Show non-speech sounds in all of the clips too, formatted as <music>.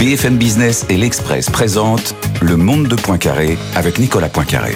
BFM Business et l'Express présentent Le Monde de Poincaré avec Nicolas Poincaré.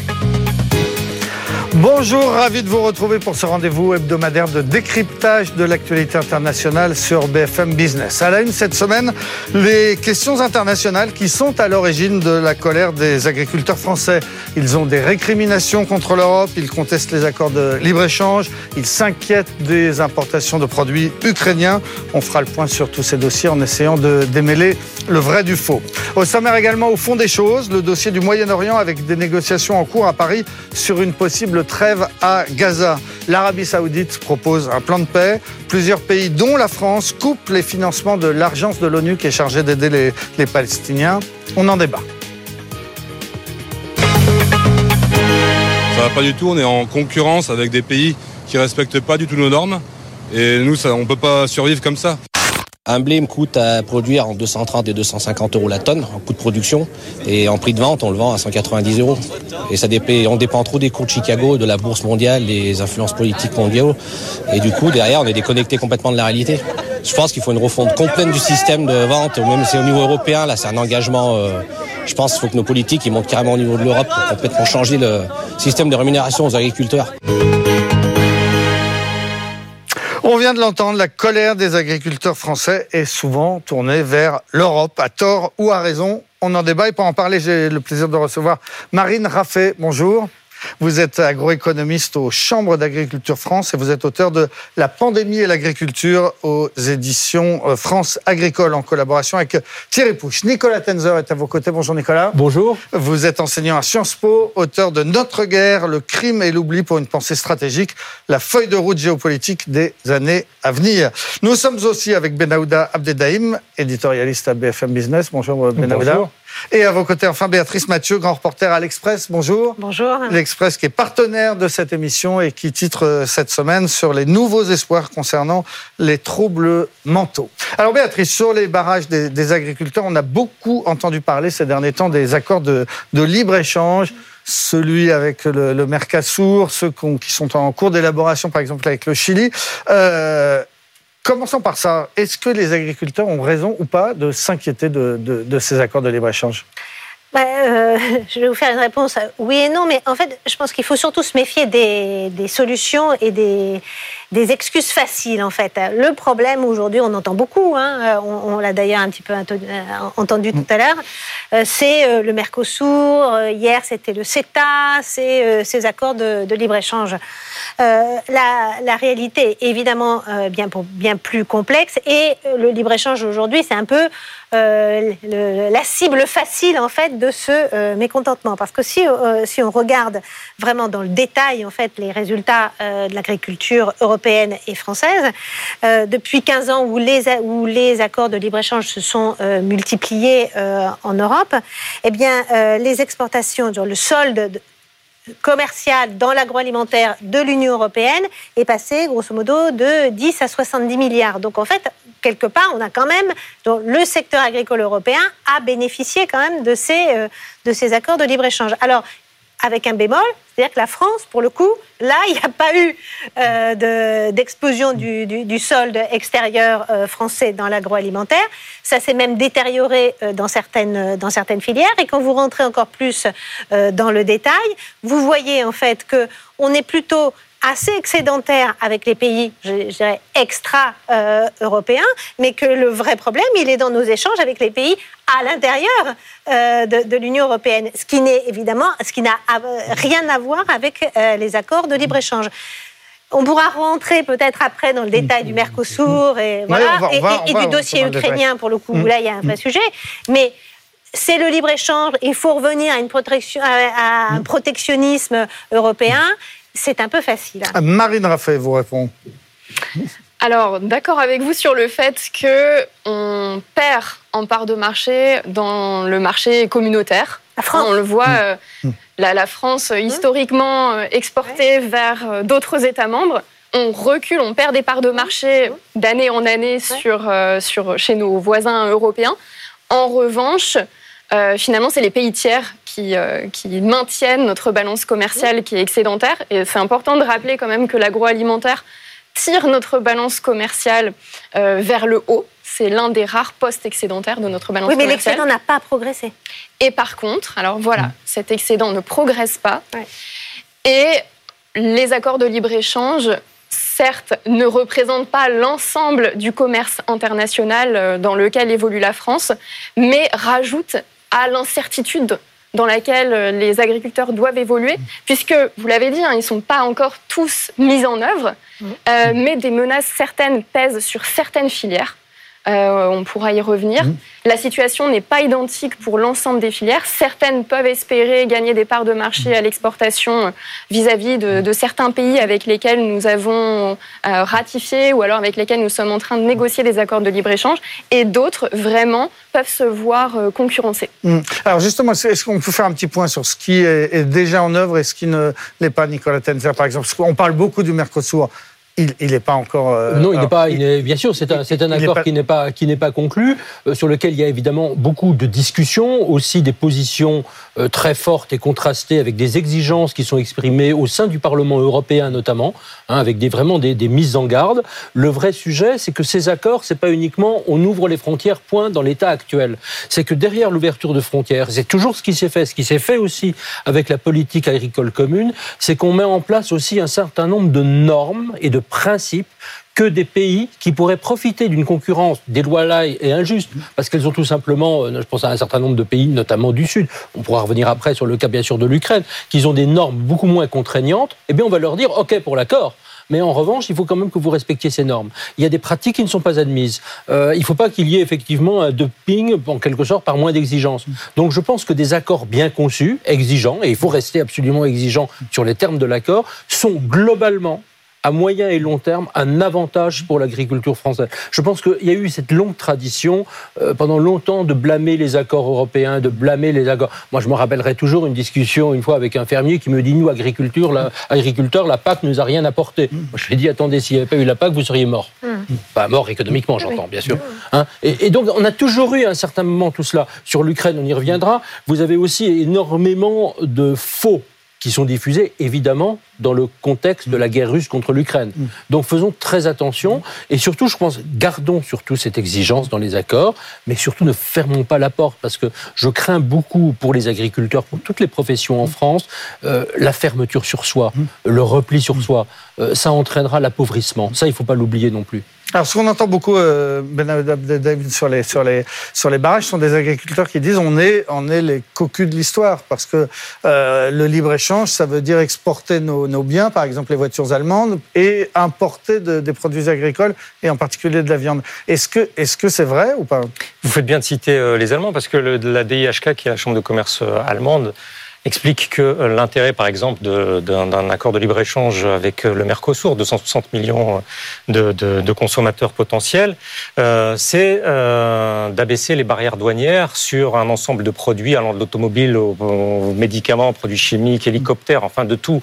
Bonjour, ravi de vous retrouver pour ce rendez-vous hebdomadaire de décryptage de l'actualité internationale sur BFM Business. À la une cette semaine, les questions internationales qui sont à l'origine de la colère des agriculteurs français. Ils ont des récriminations contre l'Europe, ils contestent les accords de libre-échange, ils s'inquiètent des importations de produits ukrainiens. On fera le point sur tous ces dossiers en essayant de démêler le vrai du faux. Au sommaire également, au fond des choses, le dossier du Moyen-Orient avec des négociations en cours à Paris sur une possible trêve à Gaza. L'Arabie saoudite propose un plan de paix. Plusieurs pays, dont la France, coupent les financements de l'agence de l'ONU qui est chargée d'aider les, les Palestiniens. On en débat. Ça va pas du tout, on est en concurrence avec des pays qui respectent pas du tout nos normes. Et nous, on peut pas survivre comme ça. Un blé me coûte à produire en 230 et 250 euros la tonne en coût de production et en prix de vente on le vend à 190 euros. Et ça on dépend trop des cours de Chicago, de la bourse mondiale, des influences politiques mondiales et du coup derrière on est déconnecté complètement de la réalité. Je pense qu'il faut une refonte complète du système de vente, même si au niveau européen là c'est un engagement. Euh, je pense qu'il faut que nos politiques ils montent carrément au niveau de l'Europe pour complètement changer le système de rémunération aux agriculteurs. Vient de l'entendre, la colère des agriculteurs français est souvent tournée vers l'Europe, à tort ou à raison. On en débat et pour en parler, j'ai le plaisir de recevoir Marine Raffet. Bonjour. Vous êtes agroéconomiste aux Chambres d'agriculture France et vous êtes auteur de La pandémie et l'agriculture aux éditions euh, France Agricole en collaboration avec Thierry Pouche. Nicolas Tenzer est à vos côtés. Bonjour Nicolas. Bonjour. Vous êtes enseignant à Sciences Po, auteur de Notre guerre, le crime et l'oubli pour une pensée stratégique, la feuille de route géopolitique des années à venir. Nous sommes aussi avec Benahouda Abdedaïm, éditorialiste à BFM Business. Bonjour Benahouda. Bonjour. Et à vos côtés, enfin, Béatrice Mathieu, grand reporter à l'Express. Bonjour. Bonjour. L'Express qui est partenaire de cette émission et qui titre euh, cette semaine sur les nouveaux espoirs concernant les troubles mentaux. Alors Béatrice, sur les barrages des, des agriculteurs, on a beaucoup entendu parler ces derniers temps des accords de, de libre-échange celui avec le, le Mercosur, ceux qui sont en cours d'élaboration, par exemple avec le Chili. Euh, commençons par ça. Est-ce que les agriculteurs ont raison ou pas de s'inquiéter de, ces accords de libre-échange? Bah, euh, <laughs> je vais vous faire une réponse euh, oui et non, mais en fait, je pense qu'il faut surtout se méfier des solutions et des, des excuses faciles, en fait. Le problème aujourd'hui, on entend beaucoup, hein, euh, on, l'a d'ailleurs un petit peu euh, entendu tout à l'heure, euh, c'est le Mercosur, hier c'était le CETA, c'est ces accords de, libre-échange. La, réalité est évidemment bien, plus complexe et le libre-échange aujourd'hui, c'est un peu la cible facile en fait de ce mécontentement. Parce que si, on regarde vraiment dans le détail en fait les résultats de l'agriculture européenne et française, euh, depuis 15 ans où les, accords de libre-échange se sont euh, multipliés euh, en Europe, eh bien les exportations, le solde de- commercial dans l'agroalimentaire de l'Union européenne est passé grosso modo de 10 à 70 milliards. Donc en fait, quelque part, on a quand même donc, le secteur agricole européen a bénéficié quand même de ces de ces accords de libre échange. Alors avec un bémol, c'est-à-dire que la France, pour le coup, là, il n'y a pas eu euh, de- d'explosion du, solde extérieur euh, français dans l'agroalimentaire. Ça s'est même détérioré euh, dans, certaines, dans certaines filières. Et quand vous rentrez encore plus dans le détail, vous voyez en fait que on est plutôt assez excédentaire avec les pays, je, je dirais, extra-européens, mais que le vrai problème, il est dans nos échanges avec les pays à l'intérieur euh, de, de l'Union européenne, ce qui n'est évidemment, ce qui n'a euh, rien à voir avec euh, les accords de libre-échange. On pourra rentrer peut-être après dans le détail du Mercosur et, voilà, va- on et- va- du dossier ukrainien, pour le coup, Mm. là, il y a un vrai sujet. Mais c'est le libre-échange, il faut revenir à, une protection, à à un protectionnisme européen. C'est un peu facile. Marine Raffet vous répond. Alors, d'accord avec vous sur le fait que on perd en part de marché dans le marché communautaire. La France. On le voit, euh, la, la France euh, historiquement euh, exportée vers d'autres États membres. On recule, on perd des parts de marché d'année en année sur, euh, sur, chez nos voisins européens. En revanche, euh, finalement, c'est les pays tiers qui, euh, qui maintiennent notre balance commerciale qui est excédentaire. Et c'est important de rappeler quand même que l'agroalimentaire tire notre balance commerciale euh, vers le haut. C'est l'un des rares postes excédentaires de notre balance Oui, mais commerciale. l'excédent n'a pas progressé. Et par contre, alors voilà, cet excédent ne progresse pas. Ouais. Et les accords de libre-échange, certes, ne représentent pas l'ensemble du commerce international euh, dans lequel évolue la France, mais rajoutent à l'incertitude dans laquelle euh, les agriculteurs doivent évoluer, puisque, vous l'avez dit, hein, ils ne sont pas encore tous mis en œuvre, euh, mais des menaces certaines pèsent sur certaines filières. Euh, on pourra y revenir. La situation n'est pas identique pour l'ensemble des filières. Certaines peuvent espérer gagner des parts de marché à l'exportation euh, vis-à-vis de, de certains pays avec lesquels nous avons euh, ratifié ou alors avec lesquels nous sommes en train de négocier des accords de libre-échange. Et d'autres, vraiment, peuvent se voir euh, concurrencer. Alors justement, est-ce qu'on peut faire un petit point sur ce qui est, est déjà en œuvre et ce qui ne l'est pas, Nicolas Tenzer, par exemple? Parce qu'on parle beaucoup du Mercosur. Il n'est pas encore. euh, Non, il n'est pas. il est- bien sûr, c'est un, accord pas- qui n'est pas qui n'est pas conclu, euh, sur lequel il y a évidemment beaucoup de discussions, aussi des positions euh, très fortes et contrastées avec des exigences qui sont exprimées au sein du Parlement européen notamment, hein, avec des vraiment des, des mises en garde. Le vrai sujet, c'est que ces accords, c'est pas uniquement on ouvre les frontières point dans l'état actuel. C'est que derrière l'ouverture de frontières, c'est toujours ce qui s'est fait, ce qui s'est fait aussi avec la politique agricole commune, c'est qu'on met en place aussi un certain nombre de normes et de principes que des pays qui pourraient profiter d'une concurrence déloyale et injuste, parce qu'elles ont tout simplement, euh, je pense à un certain nombre de pays, notamment du Sud, on pourra revenir après sur le cas bien sûr de l'Ukraine, qu'ils ont des normes beaucoup moins contraignantes, eh bien on va leur dire, OK pour l'accord, mais en revanche, il faut quand même que vous respectiez ces normes. Il y a des pratiques qui ne sont pas admises. Euh, il ne faut pas qu'il y ait effectivement un dumping, en quelque sorte, par moins d'exigence. Donc je pense que des accords bien conçus, exigeants, et il faut rester absolument exigeant sur les termes de l'accord, sont globalement à moyen et long terme un avantage pour l'agriculture française. Je pense qu'il y a eu cette longue tradition euh, pendant longtemps de blâmer les accords européens, de blâmer les accords. Moi, je me rappellerai toujours une discussion une fois avec un fermier qui me dit nous agriculteurs, la, agriculteurs, la PAC ne nous a rien apporté. Moi, je lui ai dit attendez, s'il n'y avait pas eu la PAC, vous seriez mort. Pas mort économiquement, j'entends, bien sûr. Hein et, et donc, on a toujours eu à un certain moment tout cela. Sur l'Ukraine, on y reviendra. Vous avez aussi énormément de faux qui sont diffusés, évidemment, dans le contexte de la guerre russe contre l'Ukraine. Donc faisons très attention. Et surtout, je pense, gardons surtout cette exigence dans les accords, mais surtout ne fermons pas la porte parce que je crains beaucoup pour les agriculteurs, pour toutes les professions en France, euh, la fermeture sur soi, le repli sur soi. Euh, ça entraînera l'appauvrissement. Ça, il ne faut pas l'oublier non plus. Alors, ce qu'on entend beaucoup, euh, Ben David, sur les, sur, les, sur les barrages, sont des agriculteurs qui disent on est, on est les cocus de l'histoire. Parce que euh, le libre-échange, ça veut dire exporter nos, nos biens, par exemple les voitures allemandes, et importer de- des produits agricoles, et en particulier de la viande. Est-ce que est-ce que c'est vrai ou pas? Vous faites bien de citer euh, les Allemands parce que le- la DIHK, qui est la chambre de commerce allemande, explique que euh, l'intérêt, par exemple, d'un accord de libre-échange avec euh, le Mercosur, 260 millions de, de- consommateurs potentiels, euh, c'est euh, d'abaisser les barrières douanières sur un ensemble de produits allant de l'automobile aux, aux médicaments, produits chimiques, hélicoptères, enfin de tout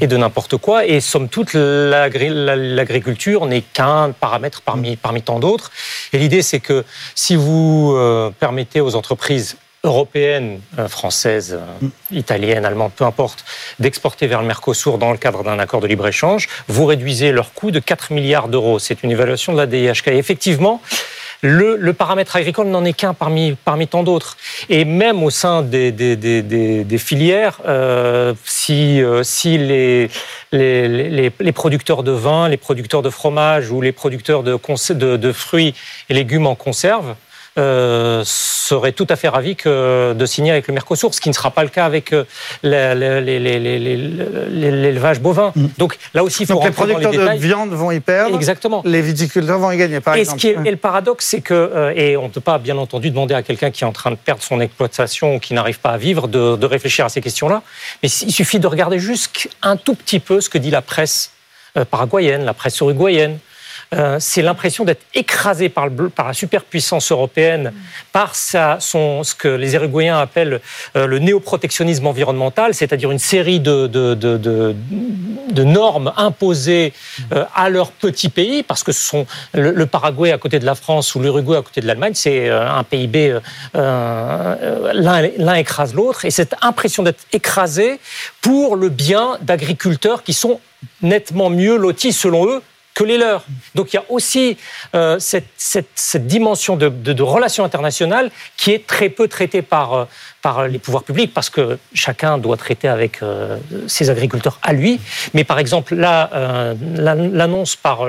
et de n'importe quoi. Et somme toute, l'agri- la- l'agriculture n'est qu'un paramètre parmi, parmi tant d'autres. Et l'idée, c'est que si vous euh, permettez aux entreprises européennes, euh, françaises, euh, italiennes, allemandes, peu importe, d'exporter vers le Mercosur dans le cadre d'un accord de libre-échange, vous réduisez leur coût de 4 milliards d'euros. C'est une évaluation de la DIHK. Et effectivement, le, le paramètre agricole n'en est qu'un parmi, parmi tant d'autres. Et même au sein des, des, des, des, filières, euh, si, euh, si les, les, les, les producteurs de vin, les producteurs de fromage ou les producteurs de, de, de fruits et légumes en conserve euh, seraient tout à fait ravis que, de signer avec le Mercosur, ce qui ne sera pas le cas avec euh, l'élevage bovin. Donc là aussi, il faut Donc les rentrer dans les producteurs de viande vont y perdre. Exactement. Les viticulteurs vont y gagner, par Et, ce exemple. qui est, et le paradoxe, c'est que, euh, et on ne peut pas, bien entendu, demander à quelqu'un qui est en train de perdre son exploitation ou qui n'arrive pas à vivre de, de réfléchir à ces questions-là. Mais il suffit de regarder juste un tout petit peu ce que dit la presse euh, paraguayenne, la presse uruguayenne, euh, c'est l'impression d'être écrasé par, la superpuissance européenne, par ce que les Uruguayens appellent euh, le néoprotectionnisme environnemental, c'est-à-dire une série de, normes imposées euh, à leur petit pays, parce que ce sont le, le Paraguay à côté de la France ou l'Uruguay à côté de l'Allemagne, c'est un PIB, l'un écrase l'autre, et cette impression d'être écrasé pour le bien d'agriculteurs qui sont nettement mieux lotis selon eux que les leurs. Donc il y a aussi euh, cette, cette, cette, dimension de, de, de, qui est très peu traitée par, euh, par les pouvoirs publics parce que chacun doit traiter avec euh, ses agriculteurs à lui. Mais par exemple, là, euh, l'annonce par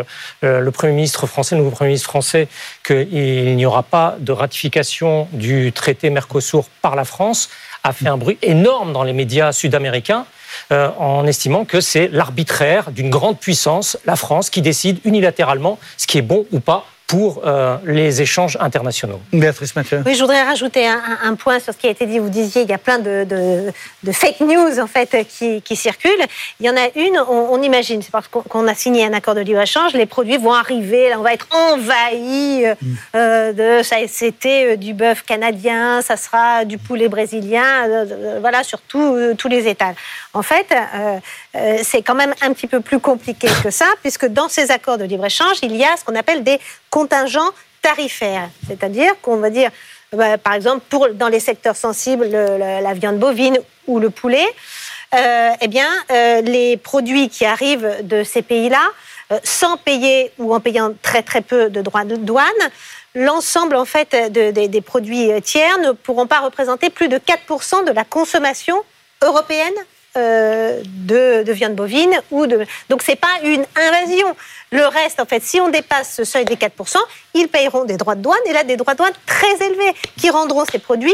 euh, le Premier ministre français, le nouveau Premier ministre français, qu'il n'y aura pas de ratification du traité Mercosur par la France a fait un bruit énorme dans les médias sud-américains euh, en estimant que c'est l'arbitraire d'une grande puissance, la France, qui décide unilatéralement ce qui est bon ou pas pour euh, les échanges internationaux. Béatrice Mathieu. Oui, je voudrais rajouter un, un, point sur ce qui a été dit. Vous disiez il y a plein de, de, de fake news en fait qui, qui, circulent. Il y en a une, on, on imagine, c'est parce qu'on a signé un accord de libre-échange, les produits vont arriver, là, on va être envahi mm. euh, de ça c'était euh, du bœuf canadien, ça sera du poulet brésilien, euh, voilà, sur tout, euh, tous les étals. En fait, euh, c'est quand même un petit peu plus compliqué que ça, puisque dans ces accords de libre-échange, il y a ce qu'on appelle des contingents tarifaires. C'est-à-dire qu'on va dire, bah, par exemple, pour, dans les secteurs sensibles, le, la, viande bovine ou le poulet, euh, eh bien, euh, les produits qui arrivent de ces pays-là, euh, sans payer ou en payant très très peu de droits de douane, l'ensemble en fait de, de, des produits tiers ne pourront pas représenter plus de 4% de la consommation européenne euh, de, de, viande bovine ou de donc c'est pas une invasion. Le reste, en fait, si on dépasse ce seuil des 4%, ils payeront des droits de douane et là des droits de douane très élevés qui rendront ces produits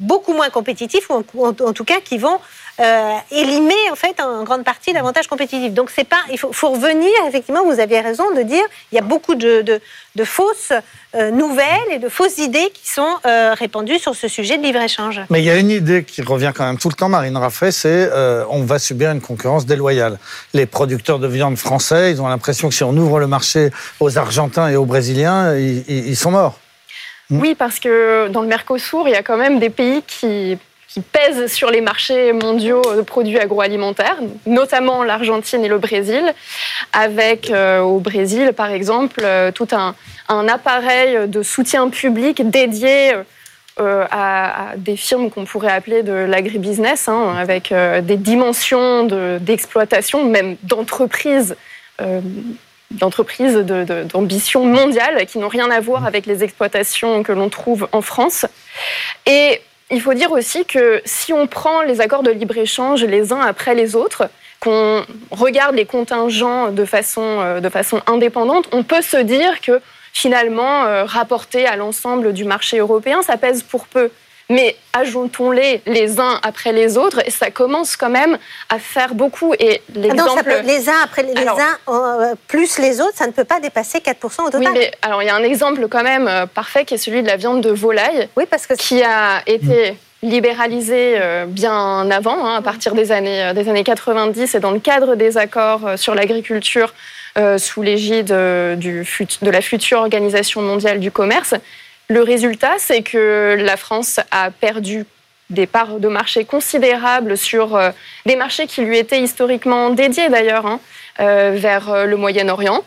beaucoup moins compétitifs ou en tout cas qui vont euh, élimer en fait en grande partie l'avantage compétitif. Donc c'est pas, il faut, faut, revenir effectivement. Vous aviez raison de dire, il y a beaucoup de, de, de fausses euh, nouvelles et de fausses idées qui sont euh, répandues sur ce sujet de libre échange. Mais il y a une idée qui revient quand même tout le temps, Marine Raffet, c'est euh, on va subir une concurrence déloyale. Les producteurs de viande français, ils ont l'impression que si on ouvre le marché aux Argentins et aux Brésiliens, ils, ils sont morts. Oui, parce que dans le Mercosur, il y a quand même des pays qui qui pèsent sur les marchés mondiaux de produits agroalimentaires, notamment l'Argentine et le Brésil, avec euh, au Brésil, par exemple, euh, tout un, appareil de soutien public dédié euh, à, des firmes qu'on pourrait appeler de l'agribusiness, hein, avec des dimensions d'exploitation, de, même d'entreprise d'entreprises d'ambition de, mondiale qui n'ont rien à voir avec les exploitations que l'on trouve en France. Et il faut dire aussi que si on prend les accords de libre-échange les uns après les autres, qu'on regarde les contingents de façon, euh, indépendante, on peut se dire que finalement, euh, rapporté à l'ensemble du marché européen, ça pèse pour peu. Mais ajoutons-les les uns après les autres, et ça commence quand même à faire beaucoup. Et l'exemple... Ah les uns après les, alors, uns euh, plus les autres, ça ne peut pas dépasser 4% au total. Oui, mais alors il y a un exemple quand même euh, parfait qui est celui de la viande de volaille, oui, parce que qui a été... Mmh libéralisé euh, bien avant, hein, à partir des années, des années 90 et dans le cadre des accords sur l'agriculture euh, sous l'égide de la future Organisation mondiale du commerce. Le résultat, c'est que la France a perdu des parts de marché considérables sur euh, des marchés qui lui étaient historiquement dédiés d'ailleurs hein, vers le Moyen-Orient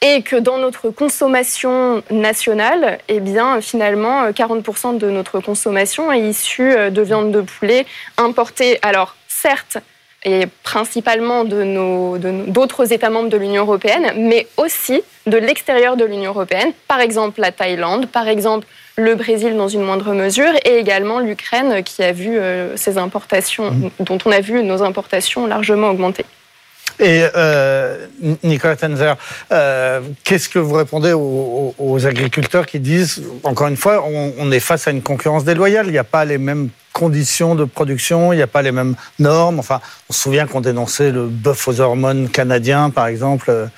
et que dans notre consommation nationale, eh bien, finalement, 40% de notre consommation est issue de viande de poulet importée. Alors, certes, et principalement de nos, d'autres États membres de l'Union européenne, mais aussi de l'extérieur de l'Union européenne, par exemple la Thaïlande, par exemple le Brésil dans une moindre mesure, et également l'Ukraine qui a vu euh, ses importations, mmh. dont on a vu nos importations largement augmenter. Et euh, Nicolas Tenzer, euh, qu'est-ce que vous répondez aux, aux, agriculteurs qui disent, encore une fois, on, on est face à une concurrence déloyale, il n'y a pas les mêmes conditions de production, il n'y a pas les mêmes normes. Enfin, on se souvient qu'on dénonçait le bœuf aux hormones canadien, par exemple.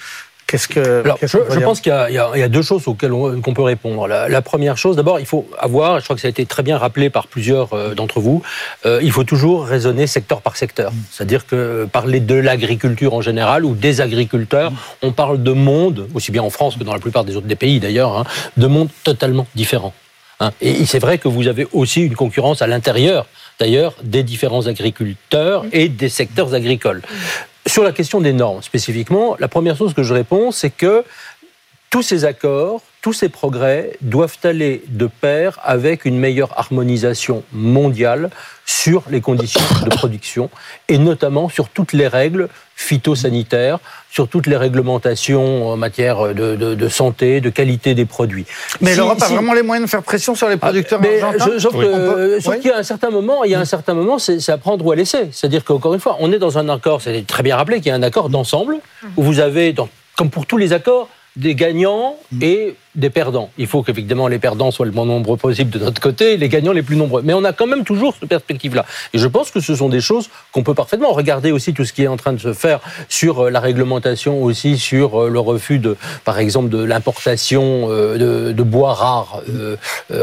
Qu'est-ce que. Alors, je, pense qu'il y, y, a deux choses auxquelles on, peut répondre. La, première chose, d'abord, il faut avoir, je crois que ça a été très bien rappelé par plusieurs euh, d'entre vous, euh, il faut toujours raisonner secteur par secteur. C'est-à-dire que parler de l'agriculture en général ou des agriculteurs, on parle de monde, aussi bien en France que dans la plupart des autres des pays d'ailleurs, hein, de mondes totalement différents. Hein. Et c'est vrai que vous avez aussi une concurrence à l'intérieur, d'ailleurs, des différents agriculteurs et des secteurs agricoles. Sur la question des normes spécifiquement, la première chose que je réponds, c'est que tous ces accords, tous ces progrès doivent aller de pair avec une meilleure harmonisation mondiale sur les conditions de production et notamment sur toutes les règles phytosanitaires, sur toutes les réglementations en matière de, santé, de qualité des produits. Mais l'Europe a vraiment les moyens de faire pression sur les ah, producteurs mais Sauf qu'il y a un certain moment, il y a un certain moment, c'est à prendre ou à laisser. C'est-à-dire qu'encore une fois, on est dans un accord, c'est très bien rappelé qu'il y a un accord d'ensemble où vous avez, comme pour tous les accords, des gagnants et des perdants. Il faut qu'évidemment les perdants soient le moins nombreux possible de notre côté les gagnants les plus nombreux. Mais on a quand même toujours cette perspective-là. Et je pense que ce sont des choses qu'on peut parfaitement regarder aussi tout ce qui est en train de se faire sur euh, la réglementation aussi, sur euh, le refus de, par exemple, de l'importation euh, de, bois rares,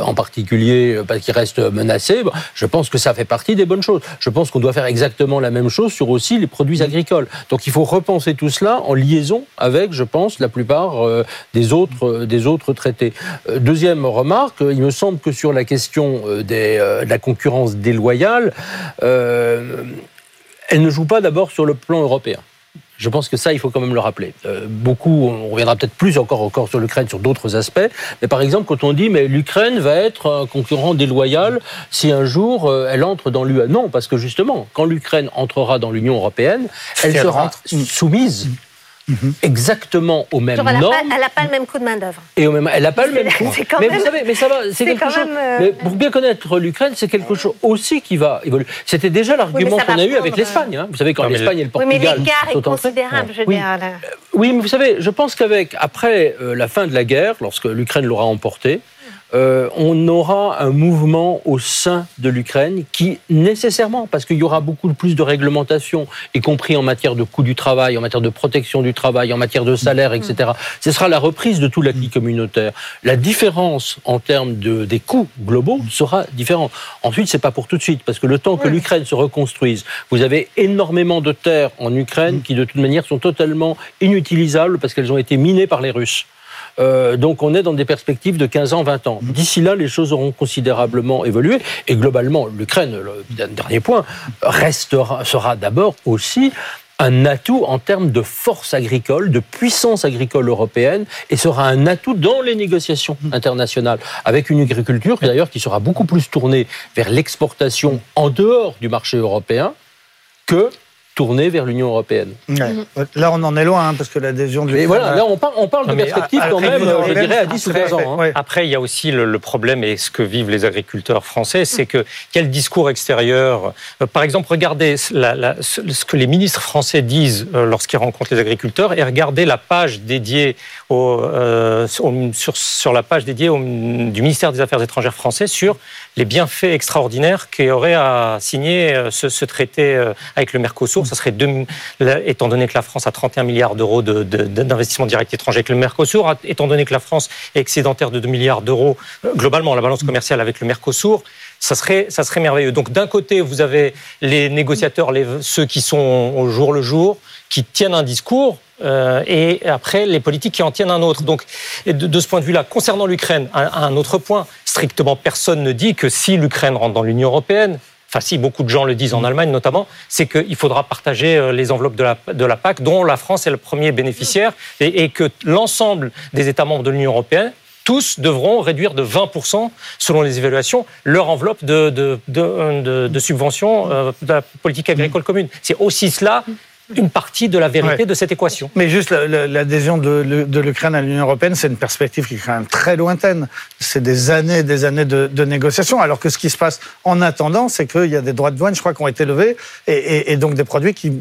en particulier parce qu'ils restent menacés. Je pense que ça fait partie des bonnes choses. Je pense qu'on doit faire exactement la même chose sur aussi les produits agricoles. Donc il faut repenser tout cela en liaison avec, je pense, la plupart des autres des autres Euh, deuxième remarque, il me semble que sur la question euh, euh, de la concurrence déloyale, elle ne joue pas d'abord sur le plan européen. Je pense que ça, il faut quand même le rappeler. beaucoup, on reviendra peut-être plus encore, encore sur l'Ukraine, sur d'autres aspects. Mais par exemple, quand on dit, mais l'Ukraine va être un concurrent déloyal si un jour elle entre dans l'UE. Non, parce que justement, quand l'Ukraine entrera dans l'Union européenne, elle sera soumise Mhm. exactement aux mêmes normes. elle n'a pas le même coût de main-d'œuvre. Et au même, elle n'a pas le même coût. <laughs> Mais vous savez, mais ça va, c'est quelque chose. Euh, mais pour bien connaître l'Ukraine, c'est quelque chose aussi qui va évoluer. C'était déjà l'argument qu'on a eu avec l'Espagne. Hein. Vous savez, quand l'Espagne et le Portugal. Oui, mais l'écart est considérable, je veux oui. Oui, mais vous savez, je pense qu'avec, après euh, la fin de la guerre, lorsque l'Ukraine l'aura emporté, euh, on aura un mouvement au sein de l'Ukraine qui, nécessairement, parce qu'il y aura beaucoup plus de réglementation, y compris en matière de coût du travail, en matière de protection du travail, en matière de salaire, etc., ce sera la reprise de tout l'acquis communautaire. La différence en termes de, des coûts globaux sera différente. Ensuite, c'est pas pour tout de suite, parce que le temps que l'Ukraine se reconstruise, vous avez énormément de terres en Ukraine qui, de toute manière, sont totalement inutilisables parce qu'elles ont été minées par les Russes. Euh, donc on est dans des perspectives de 15 ans, 20 ans. D'ici là, les choses auront considérablement évolué. Et globalement, l'Ukraine, dernier point, restera, sera d'abord aussi un atout en termes de force agricole, de puissance agricole européenne, et sera un atout dans les négociations internationales, avec une agriculture d'ailleurs qui sera beaucoup plus tournée vers l'exportation en dehors du marché européen que tourner vers l'Union européenne. Là, on en est loin, hein, parce que l'adhésion du. Mais voilà, là, on parle, on parle de perspective quand même, je dirais, à 10 ou 15 ans. Hein. Après, il y a aussi le, problème, et ce que vivent les agriculteurs français, c'est que quel discours extérieur. Euh, par exemple, regardez ce que les ministres français disent euh, lorsqu'ils rencontrent les agriculteurs, et regardez la page dédiée au, euh, sur, sur, la page dédiée du ministère des Affaires étrangères français sur les bienfaits extraordinaires qu'aurait à signer ce, ce traité avec le Mercosur ça serait, étant donné que la France a 31 milliards d'euros d'investissement direct étranger avec le Mercosur, étant donné que la France est excédentaire de 2 milliards d'euros euh, globalement la balance commerciale avec le Mercosur, ça serait, ça serait merveilleux. Donc d'un côté, vous avez les négociateurs, ceux qui sont au jour le jour, qui tiennent un discours, euh, et après les politiques qui en tiennent un autre. Donc de, ce point de vue-là, concernant l'Ukraine, un autre point, strictement personne ne dit que si l'Ukraine rentre dans l'Union européenne, enfin si beaucoup de gens le disent en Allemagne notamment, c'est qu'il faudra partager euh, les enveloppes de la, de la PAC, dont la France est le premier bénéficiaire, et, que l'ensemble des États membres de l'Union européenne tous devront réduire de 20%, selon les évaluations, leur enveloppe de, de, de, de subvention euh, de la politique agricole commune. C'est aussi cela une partie de la vérité de cette équation. Mais juste l'adhésion de, de l'Ukraine à l'Union européenne, c'est une perspective qui est quand même très lointaine. C'est des années et des années de, de, négociations. Alors que ce qui se passe en attendant, c'est qu'il y a des droits de douane, je crois, qui ont été levés, et, et, et donc des produits qui,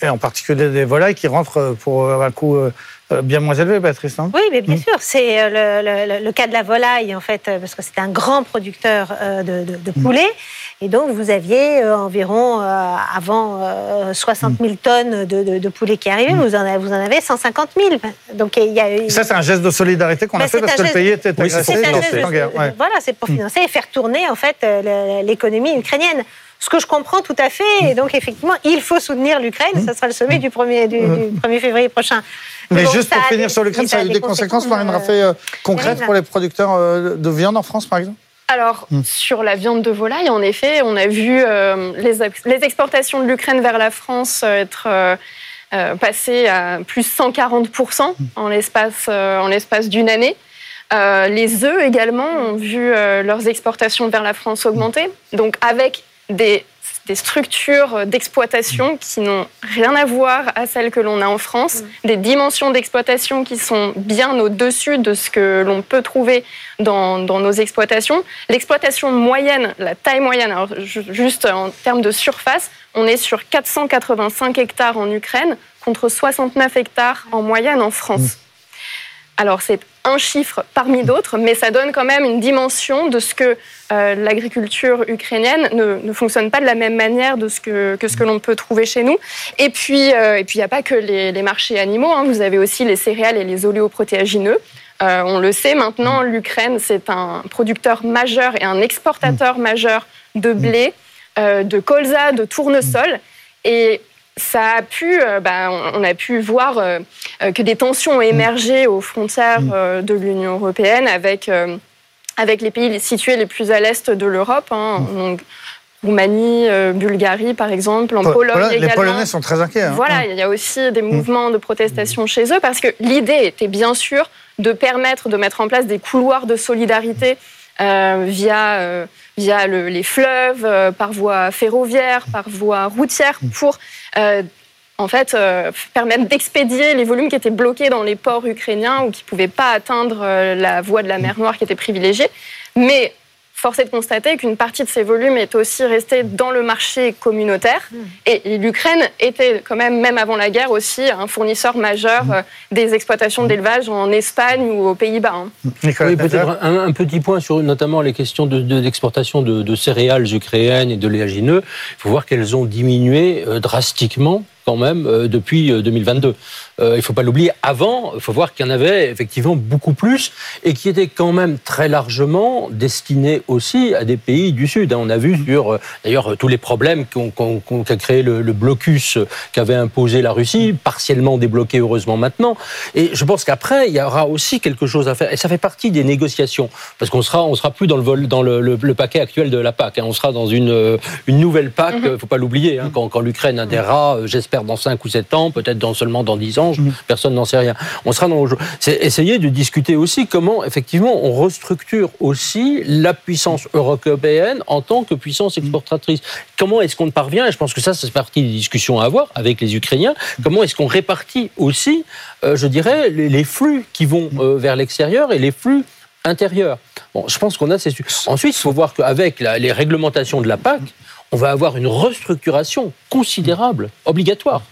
et en particulier des volailles, qui rentrent pour un coût bien moins élevé, Patrice, non Oui, mais bien sûr. C'est le, le, cas de la volaille, en fait, parce que c'est un grand producteur de, de, de poulet. Et donc, vous aviez environ, avant, 60 000 tonnes de, de, poulet qui arrivaient. Vous, en, vous en avez 150 000. Donc, il y a Ça, c'est un geste de solidarité qu'on a fait parce que le pays était agressé en guerre. Voilà, c'est pour financer et faire tourner, en fait, l'économie ukrainienne. Ce que je comprends tout à fait. Et donc, effectivement, il faut soutenir l'Ukraine. Ça sera le sommet du 1er, du, 1er février prochain. Mais juste pour finir sur l'Ukraine, ça a eu des conséquences, Marine Raffet, euh, concrètes pour les producteurs euh, de viande en France, par exemple? Alors, hmm. sur la viande de volaille, en effet, on a vu euh, les, les, exportations de l'Ukraine vers la France être passées à plus 140% hmm. en l'espace d'une année. les œufs également ont vu leurs exportations vers la France augmenter. Donc, avec des, structures d'exploitation qui n'ont rien à voir à celles que l'on a en France, mm. des dimensions d'exploitation qui sont bien au-dessus de ce que l'on peut trouver dans, nos exploitations. L'exploitation moyenne, la taille moyenne, juste en termes de surface, on est sur 485 hectares en Ukraine contre 69 hectares en moyenne en France. Mm. Alors c'est un chiffre parmi d'autres, mais ça donne quand même une dimension de ce que euh, l'agriculture ukrainienne ne, fonctionne pas de la même manière de ce que, ce que l'on peut trouver chez nous. Et puis, euh, il n'y a pas que les, marchés animaux. Hein. Vous avez aussi les céréales et les oléoprotéagineux. Euh, on le sait maintenant, l'Ukraine c'est un producteur majeur et un exportateur majeur de blé, de colza, de tournesol. Et ça a pu, euh, bah, on a pu voir euh, euh, que des tensions ont émergé aux frontières mm. de l'Union européenne avec, avec les pays situés les plus à l'est de l'Europe. Hein, mm. donc, Roumanie, Bulgarie, par exemple, en Pologne également. Les Polonais sont très inquiets. Hein. Voilà, mm. il y a aussi des mouvements de protestation chez eux parce que l'idée était bien sûr de permettre de mettre en place des couloirs de solidarité via, via les fleuves, par voie ferroviaire, par voie routière, pour en fait, euh, permettre d'expédier les volumes qui étaient bloqués dans les ports ukrainiens ou qui ne pouvaient pas atteindre euh, la voie de la mer Noire qui était privilégiée. Mais force est de constater qu'une partie de ces volumes est aussi restée dans le marché communautaire. Hmm. Et l'Ukraine était quand même, même avant la guerre, aussi un fournisseur majeur hmm. des exploitations d'élevage en Espagne ou aux Pays-Bas. Hein. Oui, peut-être un, petit point sur notamment les questions d'exportation de, de, céréales ukrainiennes et de léagineux. Il faut voir qu'elles ont diminué drastiquement quand même euh, depuis 2022. Euh, euh, il ne faut pas l'oublier. Avant, il faut voir qu'il y en avait effectivement beaucoup plus et qui étaient quand même très largement destinés aussi à des pays du Sud. On a vu sur d'ailleurs tous les problèmes qu'a créé le, blocus qu'avait imposé la Russie, partiellement débloqué heureusement maintenant. Et je pense qu'après, il y aura aussi quelque chose à faire. Et ça fait partie des négociations parce qu'on sera, on sera plus dans le vol, dans le, paquet actuel de la PAC. Hein. On sera dans une, une nouvelle PAC. Il mm-hmm. ne faut pas l'oublier. Hein, quand, quand l'Ukraine adhérera, j'espère dans 5 ou 7 ans, peut-être dans seulement dans 10 ans, mm. personne n'en sait rien. On sera dans le C'est essayer de discuter aussi comment, effectivement, on restructure aussi la puissance européenne en tant que puissance exportatrice. Comment est-ce qu'on parvient, et je pense que ça, c'est partie des discussions à avoir avec les Ukrainiens, comment est-ce qu'on répartit aussi, euh, je dirais, les, flux qui vont euh, vers l'extérieur et les flux intérieurs. Bon, je pense qu'on a ces... Ensuite, il faut voir qu'avec les réglementations de la PAC, on va avoir une restructuration considérable, obligatoire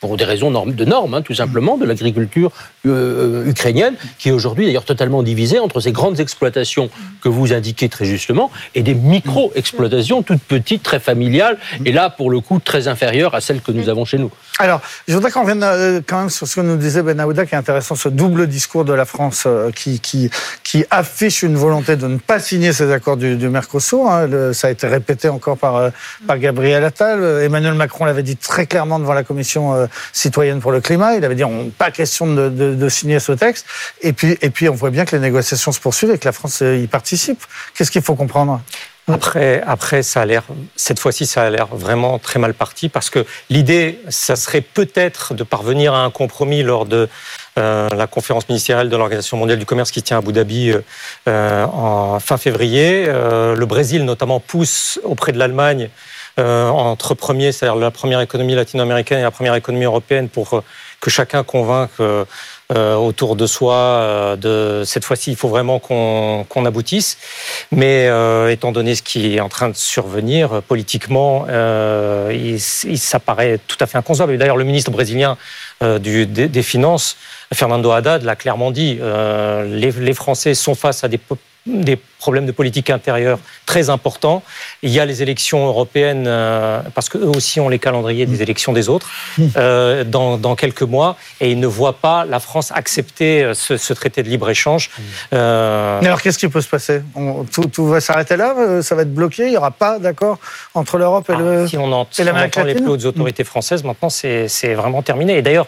pour des raisons de normes, hein, tout simplement, de l'agriculture euh, ukrainienne, qui est aujourd'hui d'ailleurs totalement divisée entre ces grandes exploitations que vous indiquez très justement et des micro-exploitations toutes petites, très familiales, et là, pour le coup, très inférieures à celles que nous avons chez nous. Alors, je voudrais qu'on revienne euh, quand même sur ce que nous disait Ben Aouda, qui est intéressant, ce double discours de la France euh, qui, affiche une volonté de ne pas signer ces accords du, Mercosur. Hein, ça a été répété encore par Gabriel Attal. Emmanuel Macron l'avait dit très clairement devant la commission citoyenne pour le climat. Il avait dit on pas question de, signer ce texte. Et puis, et puis on voit bien que les négociations se poursuivent et que la France euh, y participe. Qu'est-ce qu'il faut comprendre? Après, après, ça a l'air, cette fois-ci, ça a l'air vraiment très mal parti parce que l'idée, ça serait peut-être de parvenir à un compromis lors de euh, la conférence ministérielle de l'Organisation mondiale du commerce qui tient à Abu Dhabi euh, en fin février. le Brésil, notamment, pousse auprès de l'Allemagne euh, entre premiers, c'est-à-dire la première économie latino-américaine et la première économie européenne, pour euh, que chacun convainque euh, autour de soi. De cette fois-ci, il faut vraiment qu'on aboutisse. Mais étant donné ce qui est en train de survenir politiquement, il, ça paraît tout à fait inconcevable. D'ailleurs, le ministre brésilien des, Finances, Fernando Haddad, l'a clairement dit. Les, les, Français sont face à des des problèmes de politique intérieure très importants. Il y a les élections européennes, euh, parce qu'eux aussi ont les calendriers des élections des autres, euh, dans, quelques mois, et ils ne voient pas la France accepter euh, ce, traité de libre-échange. alors qu'est-ce qui peut se passer? Tout, va s'arrêter là Ça va être bloqué Il n'y aura pas d'accord entre l'Europe et, ah, le, si on, entend les plus hautes autorités françaises, maintenant c'est vraiment terminé. Et d'ailleurs,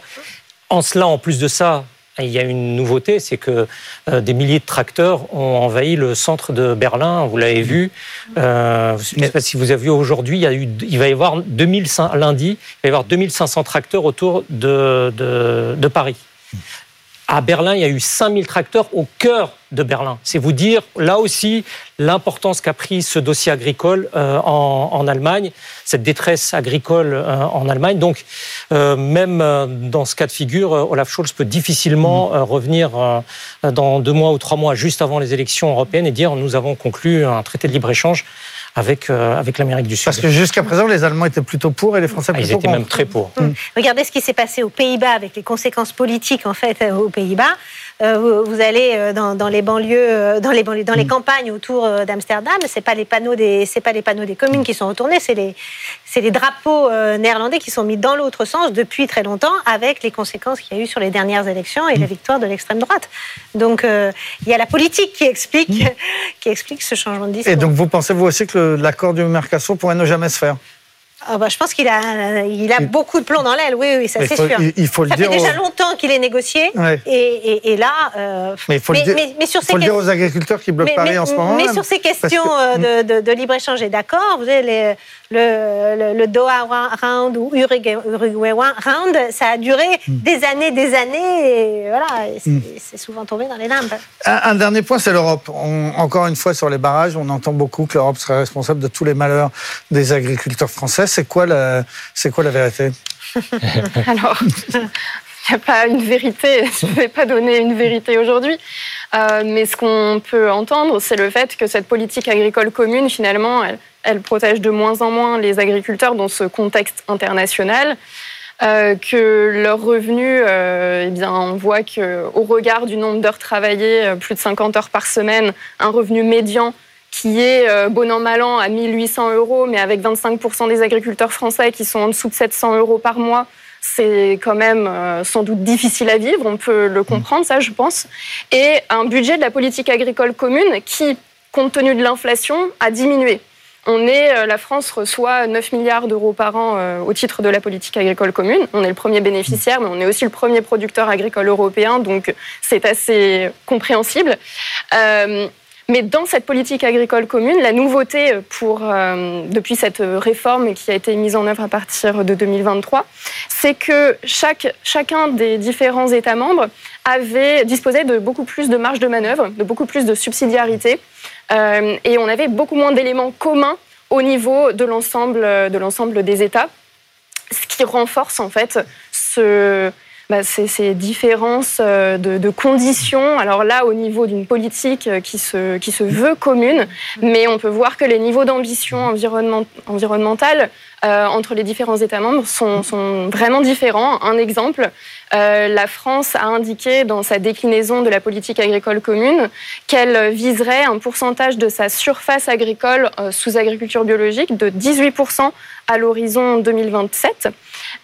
en cela, en plus de ça, il y a une nouveauté, c'est que euh, des milliers de tracteurs ont envahi le centre de Berlin. Vous l'avez vu. Euh, je ne sais pas si vous avez vu aujourd'hui. Il, il va y avoir 2500, lundi, il va y avoir 2500 tracteurs autour de, de, de Paris. À Berlin, il y a eu 5000 tracteurs au cœur de Berlin. C'est vous dire, là aussi, l'importance qu'a pris ce dossier agricole euh, en, Allemagne, cette détresse agricole euh, en Allemagne. Donc, euh, même dans ce cas de figure, Olaf Scholz peut difficilement mmh. revenir dans deux mois ou trois mois, juste avant les élections européennes, et dire nous avons conclu un traité de libre-échange avec, euh, avec l'Amérique du Sud. Parce que jusqu'à présent, les Allemands étaient plutôt pour et les Français ah, plutôt Ils étaient même très pour. Mmh. Regardez ce qui s'est passé aux Pays-Bas avec les conséquences politiques en fait aux Pays-Bas. Euh, vous, allez euh, dans, les banlieues, euh, dans les banlieues, dans les mm. campagnes autour d'Amsterdam, c'est pas les panneaux des, c'est pas les panneaux des communes qui sont retournés, c'est les, c'est les drapeaux néerlandais qui sont mis dans l'autre sens depuis très longtemps, avec les conséquences qu'il y a eu sur les dernières élections et la mm. victoire de l'extrême droite. Donc il y a la politique qui explique, mm. <laughs> qui explique ce changement de discours. Et donc vous pensez vous aussi que l'accord du Mercosur pourrait ne jamais se faire? Ah bah, je pense qu'il a, il a beaucoup de plomb dans l'aile, oui, oui, ça c'est sûr. Il, faut le ça fait déjà longtemps qu'il est négocié. Et, et, là. Euh, mais il faut, le, dire, sur faut le dire aux agriculteurs qui bloquent Paris en ce moment. Mais sur ces questions euh, de, de, libre-échange, d'accord, vous avez les, le, le, Doha Round ou Uruguay Round, ça a duré hmm. des années, des années, et voilà, hmm. c'est souvent tombé dans les limbes. Un, dernier point, c'est l'Europe. Encore une fois, sur les barrages, on entend beaucoup que l'Europe serait responsable de tous les malheurs des agriculteurs français. C'est quoi la, c'est quoi la vérité? <laughs> Alors, il n'y a pas une vérité. Je ne vais pas donner une vérité aujourd'hui. Euh, mais ce qu'on peut entendre, c'est le fait que cette politique agricole commune, finalement, elle, elle protège de moins en moins les agriculteurs dans ce contexte international. Euh, que leurs revenus, euh, eh bien, on voit qu'au regard du nombre d'heures travaillées, euh, plus de 50 heures par semaine, un revenu médian qui est bon an mal an à 1800 euros, mais avec 25% des agriculteurs français qui sont en dessous de 700 euros par mois, c'est quand même sans doute difficile à vivre, on peut le comprendre, ça je pense. Et un budget de la politique agricole commune qui, compte tenu de l'inflation, a diminué. On est, euh, la France reçoit 9 milliards d'euros par an euh, au titre de la politique agricole commune. On est le premier bénéficiaire, mais on est aussi le premier producteur agricole européen, donc c'est assez compréhensible. Euh, mais dans cette politique agricole commune, la nouveauté pour, depuis cette réforme qui a été mise en œuvre à partir de 2023, c'est que chacun des différents États membres avait disposé de beaucoup plus de marge de manœuvre, de beaucoup plus de subsidiarité euh, et on avait beaucoup moins d'éléments communs au niveau de l'ensemble de l'ensemble des États, ce qui renforce en fait ce, bah, ces, différences euh, de, conditions. Alors là, au niveau d'une politique qui se, qui se veut commune, mais on peut voir que les niveaux d'ambition environnementale euh, entre les différents États membres sont, sont vraiment différents. Un exemple, euh, la France a indiqué dans sa déclinaison de la politique agricole commune qu'elle viserait un pourcentage de sa surface agricole euh, sous agriculture biologique de 18% à l'horizon 2027,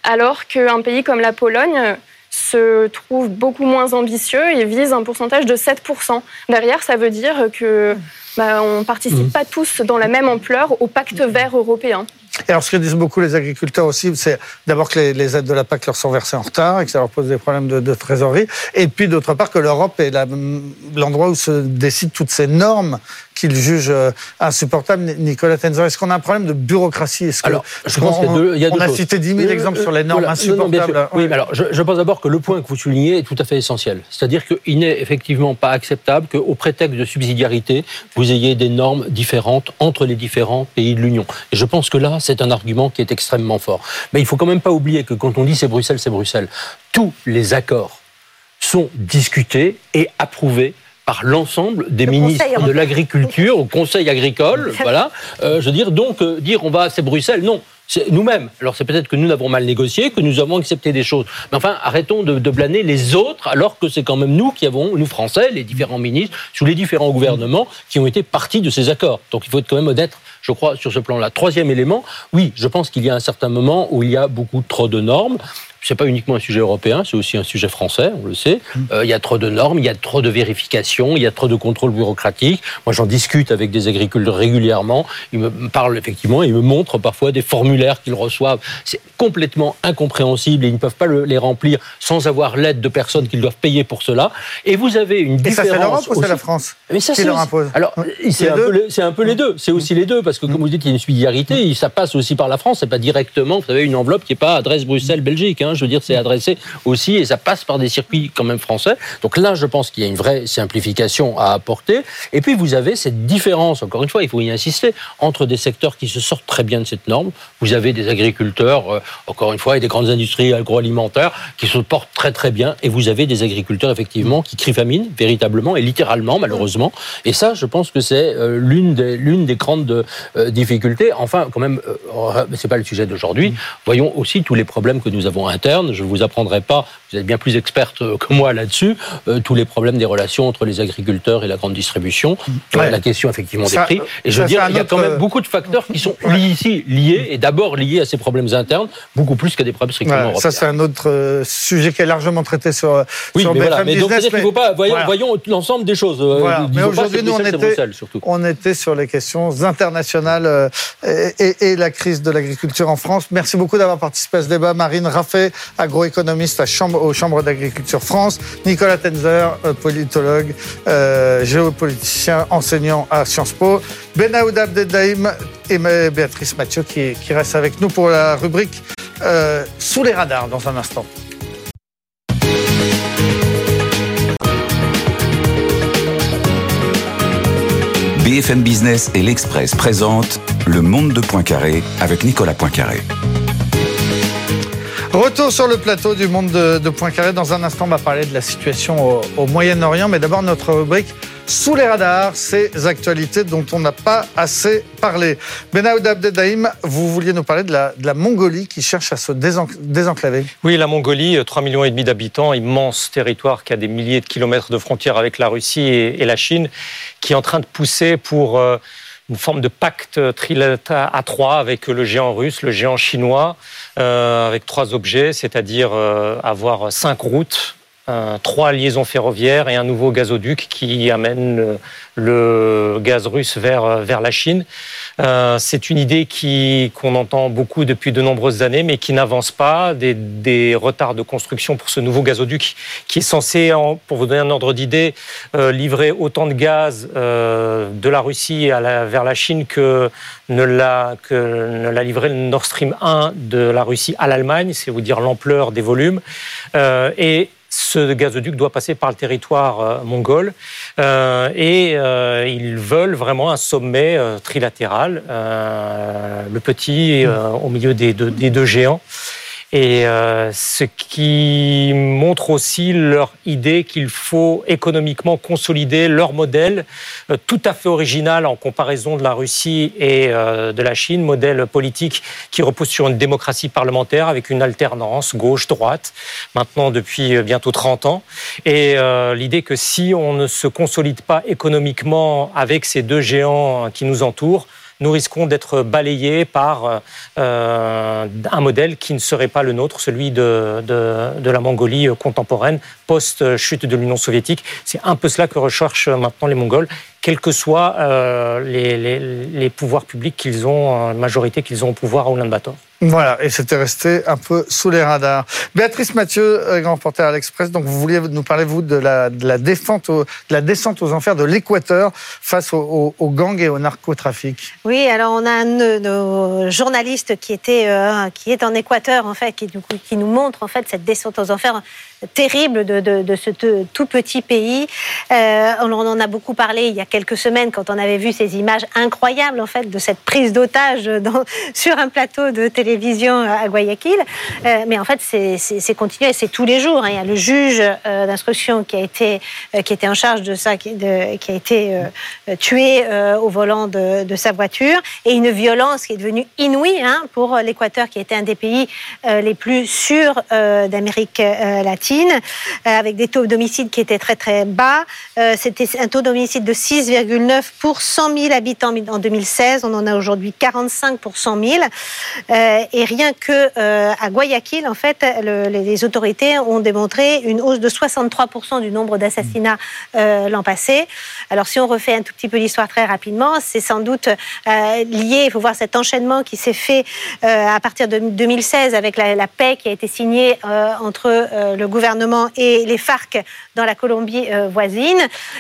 alors qu'un pays comme la Pologne se trouve beaucoup moins ambitieux et vise un pourcentage de 7%. Derrière, ça veut dire que bah, on ne participe mmh. pas tous dans la même ampleur au pacte vert européen. Et alors, ce que disent beaucoup les agriculteurs aussi, c'est d'abord que les, aides de la PAC leur sont versées en retard et que ça leur pose des problèmes de, trésorerie. Et puis, d'autre part, que l'Europe est l'endroit où se décident toutes ces normes qu'ils jugent euh, insupportables. Nicolas Tenzer, est-ce qu'on a un problème de bureaucratie? Est-ce Alors, je pense qu'il y a deux, On a cité 10 000 euh, exemples sur les normes insupportables. oui, mais alors, je, je pense d'abord que le point que vous soulignez est tout à fait essentiel. C'est-à-dire qu'il n'est effectivement pas acceptable qu'au prétexte de subsidiarité, vous ayez des normes différentes entre les différents pays de l'Union. Et je pense que là, c'est un argument qui est extrêmement fort. Mais il faut quand même pas oublier que quand on dit c'est Bruxelles, c'est Bruxelles, tous les accords sont discutés et approuvés par l'ensemble des ministres de l'agriculture au Conseil agricole. <laughs> voilà. Euh, je veux dire, donc, euh, dire on va, c'est Bruxelles, non. C'est nous-mêmes. Alors c'est peut-être que nous avons mal négocié, que nous avons accepté des choses. Mais enfin, arrêtons de, de blâmer les autres, alors que c'est quand même nous qui avons, nous Français, les différents ministres, sous les différents gouvernements, qui ont été partis de ces accords. Donc il faut être quand même honnête, je crois, sur ce plan-là. Troisième élément, oui, je pense qu'il y a un certain moment où il y a beaucoup trop de normes c'est pas uniquement un sujet européen, c'est aussi un sujet français, on le sait. Mm. Euh, il y a trop de normes, il y a trop de vérifications, il y a trop de contrôles bureaucratiques. Moi, j'en discute avec des agriculteurs régulièrement. Ils me parlent effectivement, ils me montrent parfois des formulaires qu'ils reçoivent. C'est complètement incompréhensible et ils ne peuvent pas les remplir sans avoir l'aide de personnes qu'ils doivent payer pour cela. Et vous avez une différence. Et ça, c'est l'Europe ou c'est la France Mais ça, qui leur impose Alors, c'est un, peu les deux. C'est aussi les deux parce que, comme vous dites, il y a une subsidiarité. Ça passe aussi par la France. C'est pas directement. Vous savez, une enveloppe qui n'est pas adresse Bruxelles-Belgique. Hein je veux dire, c'est adressé aussi, et ça passe par des circuits quand même français. Donc là, je pense qu'il y a une vraie simplification à apporter. Et puis, vous avez cette différence, encore une fois, il faut y insister, entre des secteurs qui se sortent très bien de cette norme. Vous avez des agriculteurs, euh, encore une fois, et des grandes industries agroalimentaires qui se portent très très bien, et vous avez des agriculteurs, effectivement, qui crient famine, véritablement, et littéralement, malheureusement. Et ça, je pense que c'est euh, l'une des grandes euh, difficultés. Enfin, quand même, c'est pas le sujet d'aujourd'hui. Voyons aussi tous les problèmes que nous avons je ne vous apprendrai pas, vous êtes bien plus experte que moi là-dessus, euh, tous les problèmes des relations entre les agriculteurs et la grande distribution, euh, la question effectivement des prix. Et je veux dire, il y a quand même beaucoup de facteurs qui sont ici liés, et d'abord liés à ces problèmes internes, beaucoup plus qu'à des problèmes strictement européens. Ça, c'est un autre euh, sujet qui est largement traité sur, oui, sur mais voilà. mais donc, il faut pas, voyons, voyons l'ensemble des choses. Mais aujourd'hui, nous, on était, on était sur les questions internationales et, et la crise de l'agriculture en France. Merci beaucoup d'avoir participé à ce débat. Marine Raffet, agroéconomiste à Chambre, aux Chambres d'agriculture France, Nicolas Tenzer, euh, politologue, euh, géopoliticien, enseignant à Sciences Po, Benaoud Abdeldaïm et Béatrice Mathieu qui, qui reste avec nous pour la rubrique euh, Sous les radars dans un instant. BFM Business et l'Express présentent Le Monde de Poincaré avec Nicolas Poincaré. Retour sur le plateau du monde de, Poincaré. Dans un instant, on va parler de la situation au, Moyen-Orient. Mais d'abord, notre rubrique sous les radars, ces actualités dont on n'a pas assez parlé. Benaoud Abdedaïm, vous vouliez nous parler de la, Mongolie qui cherche à se désenclaver. Oui, la Mongolie, 3 millions et demi d'habitants, immense territoire qui a des milliers de kilomètres de frontières avec la Russie et, la Chine, qui est en train de pousser pour... Euh, une forme de pacte trilatéral à trois avec le géant russe, le géant chinois, euh, avec trois objets, c'est-à-dire euh, avoir cinq routes, trois liaisons ferroviaires et un nouveau gazoduc qui amène le gaz russe vers, vers la Chine. Euh, c'est une idée qui, qu'on entend beaucoup depuis de nombreuses années, mais qui n'avance pas. Des, des, retards de construction pour ce nouveau gazoduc qui est censé, pour vous donner un ordre d'idée, euh, livrer autant de gaz euh, de la Russie vers la Chine que ne l'a, que ne l'a livré le Nord Stream 1 de la Russie à l'Allemagne. C'est vous dire l'ampleur des volumes. et ce gazoduc doit passer par le territoire euh, mongol euh, et euh, ils veulent vraiment un sommet trilatéral, le petit au milieu des deux géants et euh, ce qui montre aussi leur idée qu'il faut économiquement consolider leur modèle euh, tout à fait original en comparaison de la Russie et euh, de la Chine, modèle politique qui repose sur une démocratie parlementaire avec une alternance gauche-droite, maintenant depuis bientôt 30 ans. Et l'idée que si on ne se consolide pas économiquement avec ces deux géants qui nous entourent, nous risquons d'être balayés par euh, un modèle qui ne serait pas le nôtre, celui de, de, la Mongolie contemporaine, post-chute de l'Union soviétique. C'est un peu cela que recherchent maintenant les Mongols, quels que soient euh, les, les, pouvoirs publics qu'ils ont, la majorité qu'ils ont au pouvoir à Ulaanbaatar. Voilà, et c'était resté un peu sous les radars. Béatrice Mathieu, euh, grand reporter à l'Express, donc vous vouliez nous parler, vous, de la, descente aux enfers de l'Équateur face aux au, gangs et au narcotrafic. Oui, alors on a un de nos journalistes qui, était, euh, qui est en Équateur, en fait, qui, nous montre en fait cette descente aux enfers terrible de, de, ce tout petit pays. Euh, on en a beaucoup parlé il y a quelques semaines quand on avait vu ces images incroyables en fait de cette prise d'otage sur un plateau de télévision télévision à Guayaquil. mais en fait, c'est continué, c'est tous les jours. Hein. Il y a le juge d'instruction qui a été qui était en charge de ça, qui, a été tué au volant de, de, sa voiture, et une violence qui est devenue inouïe hein, pour l'Équateur, qui était un des pays les plus sûrs d'Amérique latine, avec des taux d'homicide qui étaient très très bas. C'était un taux d'homicide de 6,9 pour 100 000 habitants en 2016. On en a aujourd'hui 45 pour 100 000. Euh, et rien que euh, à Guayaquil, en fait, les autorités ont démontré une hausse de 63% du nombre d'assassinats euh, l'an passé. Alors, si on refait un tout petit peu l'histoire très rapidement, c'est sans doute lié. Il faut voir cet enchaînement qui s'est fait à partir de 2016 avec la, paix qui a été signée entre le gouvernement et les FARC dans la Colombie voisine,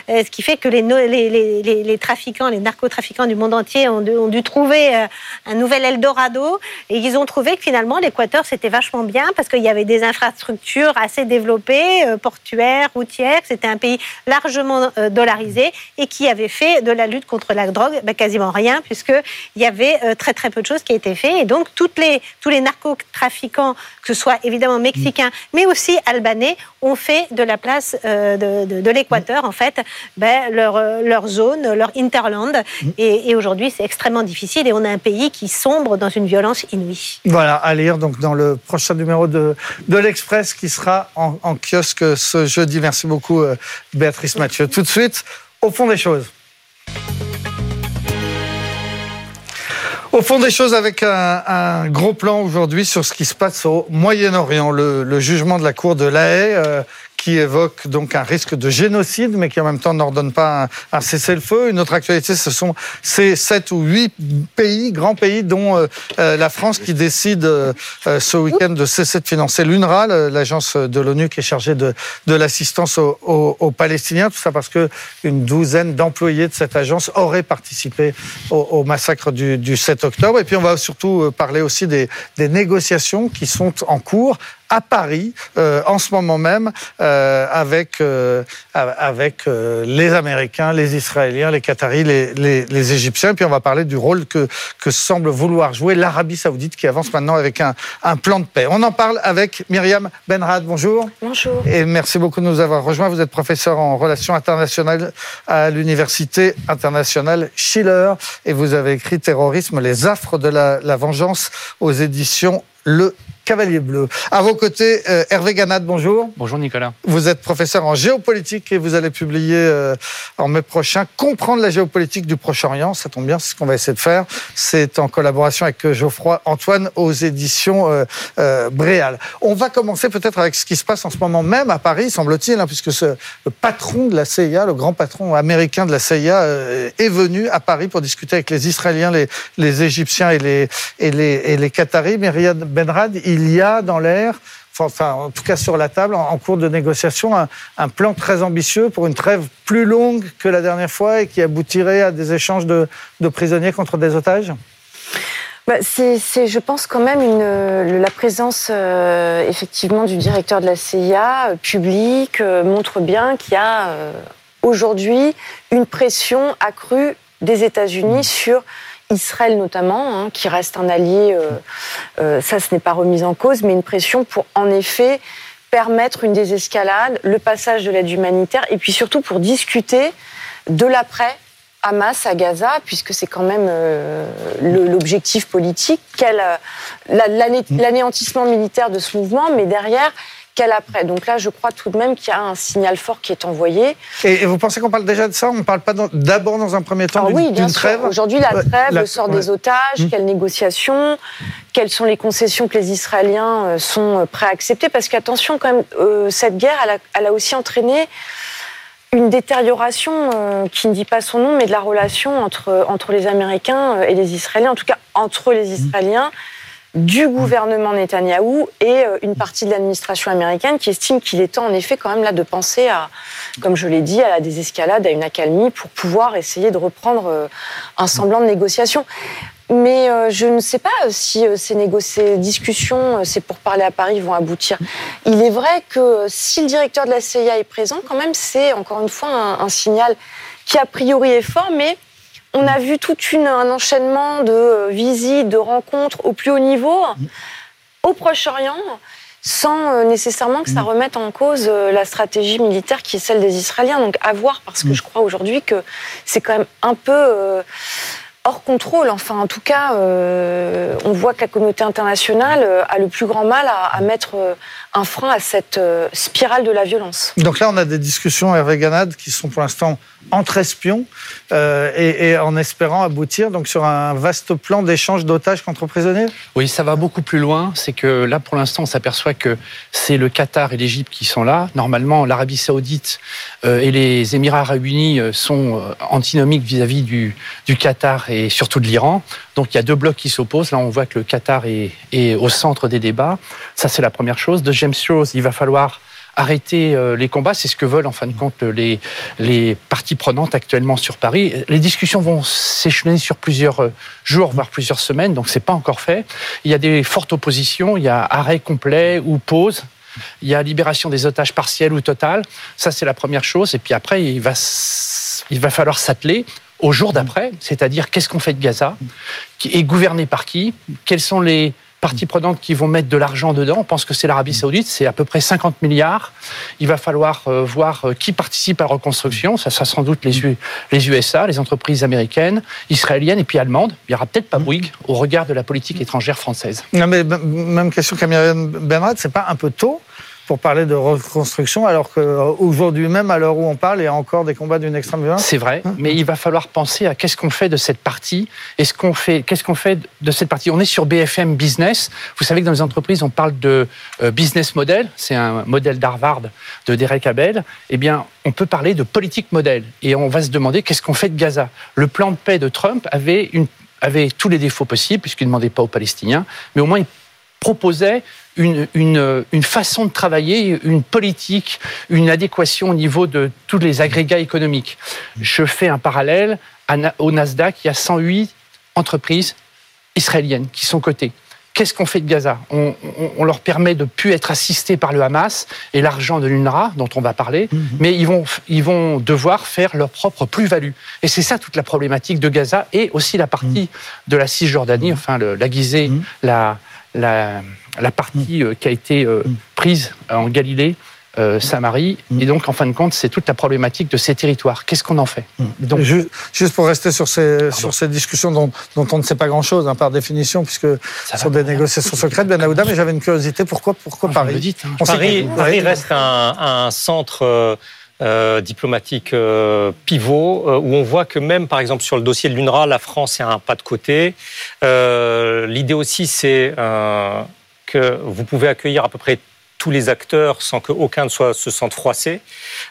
ce qui fait que les, trafiquants, les narcotrafiquants du monde entier ont, dû trouver un nouvel Eldorado et ils ont trouvé que finalement l'Équateur c'était vachement bien parce qu'il y avait des infrastructures assez développées, euh, portuaires, routières, c'était un pays largement euh, dollarisé et qui avait fait de la lutte contre la drogue ben, quasiment rien puisqu'il y avait très très peu de choses qui étaient faites. Et donc toutes les, tous les narcotrafiquants, que ce soit évidemment mexicains mais aussi albanais, ont fait de la place de, de, l'Équateur en fait ben, leur, leur zone, leur interland et, aujourd'hui, c'est extrêmement difficile et on a un pays qui sombre dans une violence inouïe. Voilà, à lire donc dans le prochain numéro de, de l'Express qui sera en, kiosque ce jeudi. Merci beaucoup, euh, Béatrice Mathieu. Tout de suite, au fond des choses. Au fond des choses, avec un, gros plan aujourd'hui sur ce qui se passe au Moyen-Orient, le, le, jugement de la Cour de La Haye euh, qui évoque donc un risque de génocide, mais qui en même temps n'ordonne pas un, cessez-le-feu. Une autre actualité, ce sont ces sept ou huit pays, grands pays, dont euh, euh, la France qui décide euh, ce week-end de cesser de financer l'UNRWA, l'agence de l'ONU qui est chargée de, de l'assistance aux, Palestiniens. Tout ça parce que une douzaine d'employés de cette agence auraient participé au, massacre du, du, 7 octobre. Et puis on va surtout parler aussi des négociations qui sont en cours à Paris euh, en ce moment même euh, avec euh, avec euh, les Américains, les Israéliens, les Qataris, les, les, les, Égyptiens. Puis on va parler du rôle que que semble vouloir jouer l'Arabie Saoudite qui avance maintenant avec un, un plan de paix. On en parle avec Myriam Benrad. Bonjour. Bonjour. Et merci beaucoup de nous avoir rejoints. Vous êtes professeur en relations internationales à l'université internationale Schiller et vous avez écrit Terrorisme, les affres de la, la vengeance aux éditions Le Cavalier Bleu. À vos côtés, euh, Hervé Ganat, bonjour. Bonjour Nicolas. Vous êtes professeur en géopolitique et vous allez publier euh, en mai prochain Comprendre la géopolitique du Proche-Orient. Ça tombe bien, c'est ce qu'on va essayer de faire. C'est en collaboration avec euh, Geoffroy Antoine aux éditions Bréal. On va commencer peut-être avec ce qui se passe en ce moment même à Paris, semble-t-il, hein, puisque ce, le patron de la CIA, le grand patron américain de la CIA, est venu à Paris pour discuter avec les Israéliens, les, les Égyptiens et les, et les, et les Qataris. Myriam Benrad, il y a dans l'air, enfin en tout cas sur la table, en, cours de négociation, un, plan très ambitieux pour une trêve plus longue que la dernière fois et qui aboutirait à des échanges de, prisonniers contre des otages? Bah, c'est, je pense, quand même une, la présence euh, effectivement du directeur de la CIA euh, public euh, montre bien qu'il y a aujourd'hui une pression accrue des États-Unis sur Israël notamment, hein, qui reste un allié, euh, euh, ça ce n'est pas remis en cause, mais une pression pour en effet permettre une désescalade, le passage de l'aide humanitaire, et puis surtout pour discuter de l'après Hamas à Gaza, puisque c'est quand même euh, l'objectif politique, l'anéantissement militaire de ce mouvement, mais derrière, qu'elle après. Donc là, je crois tout de même qu'il y a un signal fort qui est envoyé. Et, vous pensez qu'on parle déjà de ça? On ne parle pas d'abord dans un premier temps ah d'une trêve? Aujourd'hui, la trêve, le sort des otages, mmh. quelles négociations, quelles sont les concessions que les Israéliens euh, sont euh, prêts à accepter? Parce qu'attention, quand même, euh, cette guerre, elle a, elle a, aussi entraîné une détérioration qui ne dit pas son nom, mais de la relation entre, entre les Américains et les Israéliens, en tout cas entre les mmh. Du gouvernement Netanyahou et euh, une partie de l'administration américaine qui estime qu'il est temps, en effet, quand même là de penser à, comme je l'ai dit, à la désescalade, à une accalmie pour pouvoir essayer de reprendre euh, un semblant de négociation. Mais euh, je ne sais pas si ces, discussions, c'est pour parler à Paris, vont aboutir. Il est vrai que si le directeur de la CIA est présent, quand même, c'est encore une fois un, un signal qui a priori est fort, mais on a vu tout un enchaînement de euh, visites, de rencontres au plus haut niveau, au Proche-Orient, sans euh, nécessairement que ça Mm. remette en cause euh, la stratégie militaire qui est celle des Israéliens. Donc à voir, parce Mm. que je crois aujourd'hui que c'est quand même un peu euh, hors contrôle. Enfin, en tout cas, euh, on voit que la communauté internationale a le plus grand mal à, à mettre un frein à cette euh, spirale de la violence. Donc là, on a des discussions avec Ganad qui sont pour l'instant entre espions euh, et, en espérant aboutir donc sur un vaste plan d'échange d'otages contre prisonniers? Oui, ça va beaucoup plus loin. C'est que là, pour l'instant, on s'aperçoit que c'est le Qatar et l'Égypte qui sont là. Normalement, l'Arabie Saoudite euh, et les Émirats Arabes Unis euh, sont euh, antinomiques vis-à-vis du, du Qatar et surtout de l'Iran. Donc, il y a deux blocs qui s'opposent. Là, on voit que le Qatar est, est au centre des débats. Ça, c'est la première chose. Deuxième chose, il va falloir arrêter euh, les combats. C'est ce que veulent en fin de compte les, les parties prenantes actuellement sur Paris. Les discussions vont s'échelonner sur plusieurs euh, jours, voire plusieurs semaines, donc c'est pas encore fait. Il y a des fortes oppositions, il y a arrêt complet ou pause. Il y a libération des otages partiels ou totale. Ça, c'est la première chose. Et puis après, il va, il va falloir s'atteler au jour d'après, c'est-à-dire qu'est-ce qu'on fait de Gaza, qui est gouverné par qui, quelles sont les parties prenantes qui vont mettre de l'argent dedans. On pense que c'est l'Arabie Saoudite, c'est à peu près 50 milliards. Il va falloir euh, voir euh, qui participe à la reconstruction. Ça sera sans doute les, USA, les entreprises américaines, israéliennes et puis allemandes. Il n'y aura peut-être pas Bouygues au regard de la politique étrangère française. Non, mais même question qu'à Myriam Benrad, c'est pas un peu tôt pour parler de reconstruction alors qu'aujourd'hui même, à l'heure où on parle, il y a encore des combats d'une extrême violence C'est vrai, mais il va falloir penser à qu'est-ce qu'on fait de cette partie. Est-ce qu'on fait, qu'est-ce qu'on fait de cette partie? On est sur BFM Business. Vous savez que dans les entreprises, on parle de euh, business model. C'est un modèle d'Harvard de Derek Abel. Eh bien, on peut parler de politique modèle. Et on va se demander qu'est-ce qu'on fait de Gaza. Le plan de paix de Trump avait une avait tous les défauts possibles, puisqu'il ne demandait pas aux Palestiniens, mais au moins il proposait une, une, une façon de travailler, une politique, une adéquation au niveau de tous les agrégats économiques. Je fais un parallèle au Nasdaq, il y a 108 entreprises israéliennes qui sont cotées. Qu'est-ce qu'on fait de Gaza? On, on- on leur permet de plus être assistés par le Hamas et l'argent de l'UNRWA, dont on va parler, mais ils vont, ils vont devoir faire leur propre plus-value. Et c'est ça toute la problématique de Gaza et aussi la partie de la Cisjordanie, enfin le- la Gizeh, la, la, la partie euh, qui a été euh, prise en Galilée, euh, Samarie. Et donc, en fin de compte, c'est toute la problématique de ces territoires. Qu'est-ce qu'on en fait donc, Ju- Juste pour rester sur ces, sur ces discussions dont, dont on ne sait pas grand-chose, hein, par définition, puisque ce sont des négociations secrètes, Ben Aouda, mais j'avais une curiosité. Pourquoi, pourquoi Paris On sait Paris, que- Paris reste un, un centre euh, diplomatique euh, pivot euh, où on voit que même, par exemple, sur le dossier de l'UNRWA, la France est un pas de côté. L'idée aussi, c'est que vous pouvez accueillir à peu près tous les acteurs sans qu'aucun ne se sente froissé.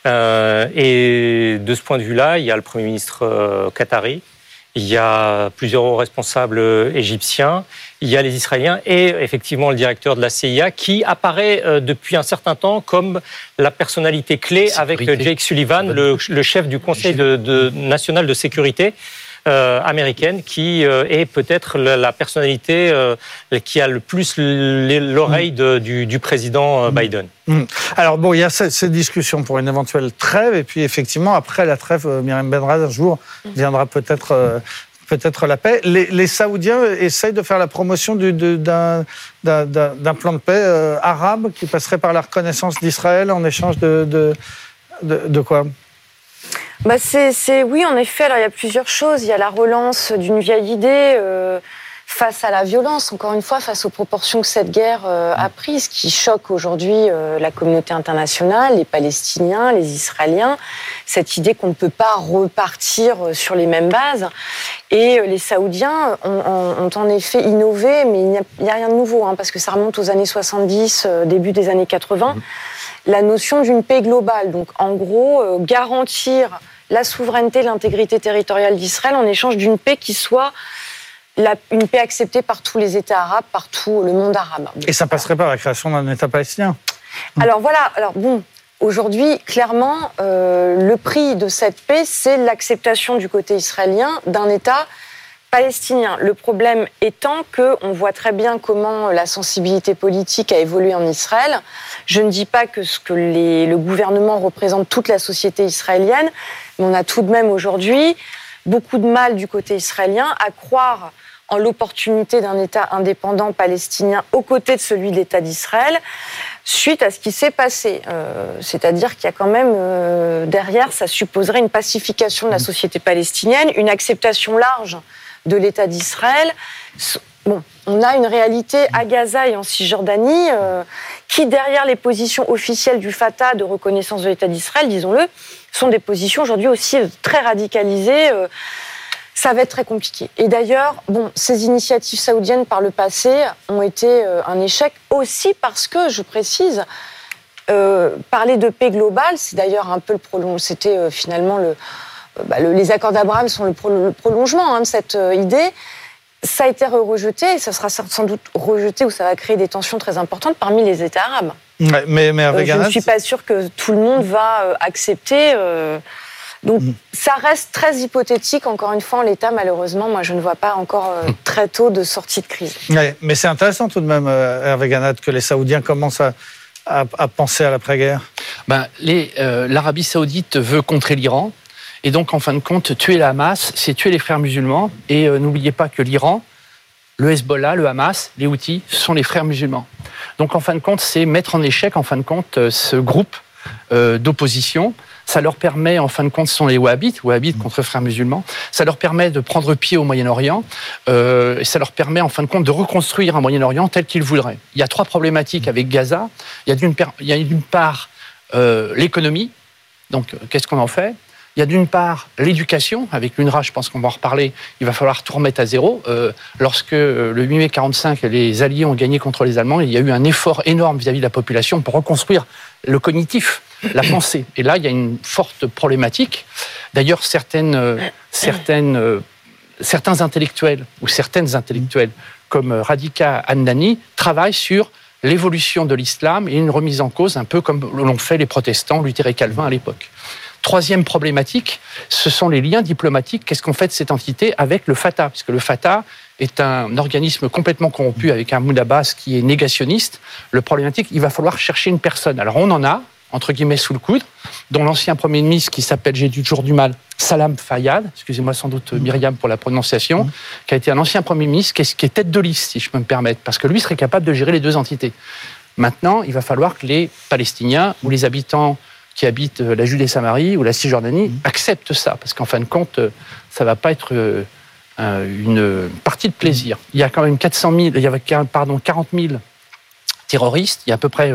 Et de ce point de vue-là, il y a le Premier ministre qatari, il y a plusieurs responsables euh, égyptiens, il y a les Israéliens et effectivement le directeur de la CIA qui apparaît euh, depuis un certain temps comme la personnalité clé avec euh, Jake Sullivan, le, le chef du Conseil de, de- national de sécurité. Euh, américaine qui euh, est peut-être la, la personnalité euh, qui a le plus l'oreille du, du président euh, Biden. Hmm. Alors bon, il y a ces discussions pour une éventuelle trêve, et puis effectivement, après la trêve, euh, Myriam Benrad, un jour, viendra peut-être euh, peut-être la paix. Les, les Saoudiens essayent de faire la promotion d'un plan de paix euh, arabe qui passerait par la reconnaissance d'Israël en échange de, de, de, de quoi? Bah c'est, oui, en effet. Alors il y a plusieurs choses. Il y a la relance d'une vieille idée euh, face à la violence. Encore une fois, face aux proportions que cette guerre euh, a prises, qui choque aujourd'hui euh, la communauté internationale, les Palestiniens, les Israéliens. Cette idée qu'on ne peut pas repartir euh, sur les mêmes bases. Et les Saoudiens ont, ont- ont en effet innové, mais il n'y a, rien de nouveau, hein, parce que ça remonte aux années 70, euh, début des années 80 la notion d'une paix globale. Donc, en gros, euh, garantir la souveraineté, l'intégrité territoriale d'Israël en échange d'une paix qui soit la- une paix acceptée par tous les États arabes, par tout le monde arabe. Et ça passerait par la création d'un État palestinien Alors voilà, alors bon, aujourd'hui, clairement, euh, le prix de cette paix, c'est l'acceptation du côté israélien d'un État palestinien. Le problème étant que on voit très bien comment la sensibilité politique a évolué en Israël. Je ne dis pas que ce que les- le gouvernement représente toute la société israélienne, mais on a tout de même aujourd'hui beaucoup de mal du côté israélien à croire en l'opportunité d'un État indépendant palestinien aux côtés de celui de l'État d'Israël suite à ce qui s'est passé. Euh, c'est-à-dire qu'il y a quand même euh, derrière, ça supposerait une pacification de la société palestinienne, une acceptation large de l'État d'Israël. Bon, on a une réalité à Gaza et en Cisjordanie euh, qui, derrière les positions officielles du Fatah de reconnaissance de l'État d'Israël, disons-le, sont des positions aujourd'hui aussi très radicalisées ça va être très compliqué. Et d'ailleurs, bon, ces initiatives saoudiennes par le passé ont été euh, un échec aussi parce que, je précise, euh, parler de paix globale, c'est d'ailleurs un peu le prolongement. C'était euh, finalement bah, le, les accords d'Abraham sont le, prolongement hein, de cette idée. Ça a été rejeté et ça sera sans doute rejeté ou ça va créer des tensions très importantes parmi les États arabes. mais, mais je ne suis pas sûre que tout le monde va accepter. Donc mm. ça reste très hypothétique. Encore une fois, en l'état, malheureusement, moi, je ne vois pas encore euh, mm. très tôt de sortie de crise. mais c'est intéressant tout de même, euh, Hervé Ganat, que les Saoudiens commencent à, penser à l'après-guerre. Ben, euh, L'Arabie saoudite veut contrer l'Iran. Et donc, en fin de compte, tuer la Hamas, c'est tuer les frères musulmans. Et n'oubliez pas que l'Iran, le Hezbollah, le Hamas, les Houthis, ce sont les frères musulmans. Donc, en fin de compte, c'est mettre en échec, en fin de compte, ce groupe d'opposition ça leur permet, en fin de compte, ce sont les Wahhabites, Wahhabites contre frères musulmans. Ça leur permet de prendre pied au Moyen-Orient. Euh, et ça leur permet, en fin de compte, de reconstruire un Moyen-Orient tel qu'ils voudraient. Il y a trois problématiques avec Gaza. Il y a d'une part euh, l'économie. Donc, euh, qu'est-ce qu'on en fait? Il y a d'une part l'éducation, avec l'UNRWA, je pense qu'on va en reparler, il va falloir tout remettre à zéro. Euh, lorsque le 8 mai 45, les Alliés ont gagné contre les Allemands, il y a eu un effort énorme vis à -vis de la population pour reconstruire le cognitif la <coughs> pensée. Et là, il y a une forte problématique. D'ailleurs, certaines, euh, certaines, euh, certains intellectuels ou certaines intellectuelles, comme euh, Radhika Andani, travaillent sur l'évolution de l'islam et une remise en cause, un peu comme l'ont fait les protestants, Luther et Calvin à l'époque. Troisième problématique, ce sont les liens diplomatiques. Qu'est-ce qu'on fait de cette entité avec le Fatah? Puisque le Fatah est un organisme complètement corrompu avec un Moudabas qui est négationniste. Le problématique, il va falloir chercher une personne. Alors on en a, entre guillemets, sous le coude, dont l'ancien Premier ministre, qui s'appelle, j'ai toujours du mal, Salam Fayyad, excusez-moi sans doute euh, Myriam pour la prononciation, mmh. qui a été un ancien Premier ministre, qui est, tête de liste, si je peux me permettre, parce que lui serait capable de gérer les deux entités. Maintenant, il va falloir que les Palestiniens ou les habitants qui habitent euh, la Judée-Samarie ou la Cisjordanie mmh. acceptent ça, parce qu'en fin de compte, euh, ça ne va pas être une partie de plaisir. Il y a quand même 400 000, il y a pardon, 40 000 terroristes, il y a à peu près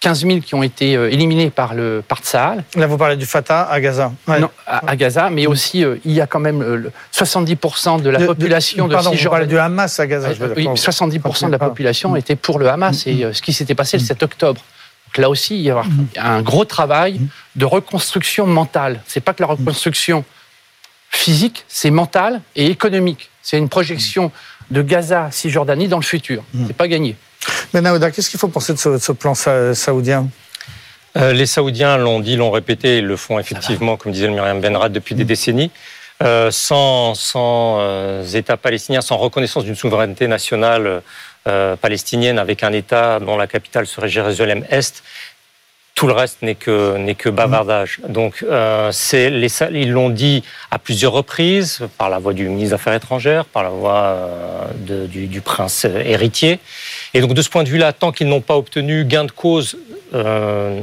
15 000 qui ont été euh, éliminés par le par Tsahal. Là, vous parlez du Fatah à Gaza. Non, à, Gaza, mais aussi euh, il y a quand même 70% de la population de, pardon, Vous parlez du Hamas à Gaza. oui, 70% de la population était pour le Hamas et euh, ce qui s'était passé le 7 octobre. Donc là aussi, il y a un gros travail de reconstruction mentale. C'est pas que la reconstruction physique, c'est mental et économique. C'est une projection de Gaza, Cisjordanie dans le futur. C'est pas gagné. Mais Naouda, qu'est-ce qu'il faut penser de ce, plan saoudien? Euh, Les Saoudiens l'ont dit, l'ont répété, ils le font effectivement, comme disait le Myriam Benrad, depuis des décennies. Euh, sans, sans euh, État palestinien, sans reconnaissance d'une souveraineté nationale palestinienne avec un État dont la capitale serait Jérusalem-Est, tout le reste n'est que n'est que bavardage. Donc c'est les ils l'ont dit à plusieurs reprises par la voix du ministre des Affaires étrangères, par la voix du, du, prince héritier. Et donc de ce point de vue-là, tant qu'ils n'ont pas obtenu gain de cause, euh,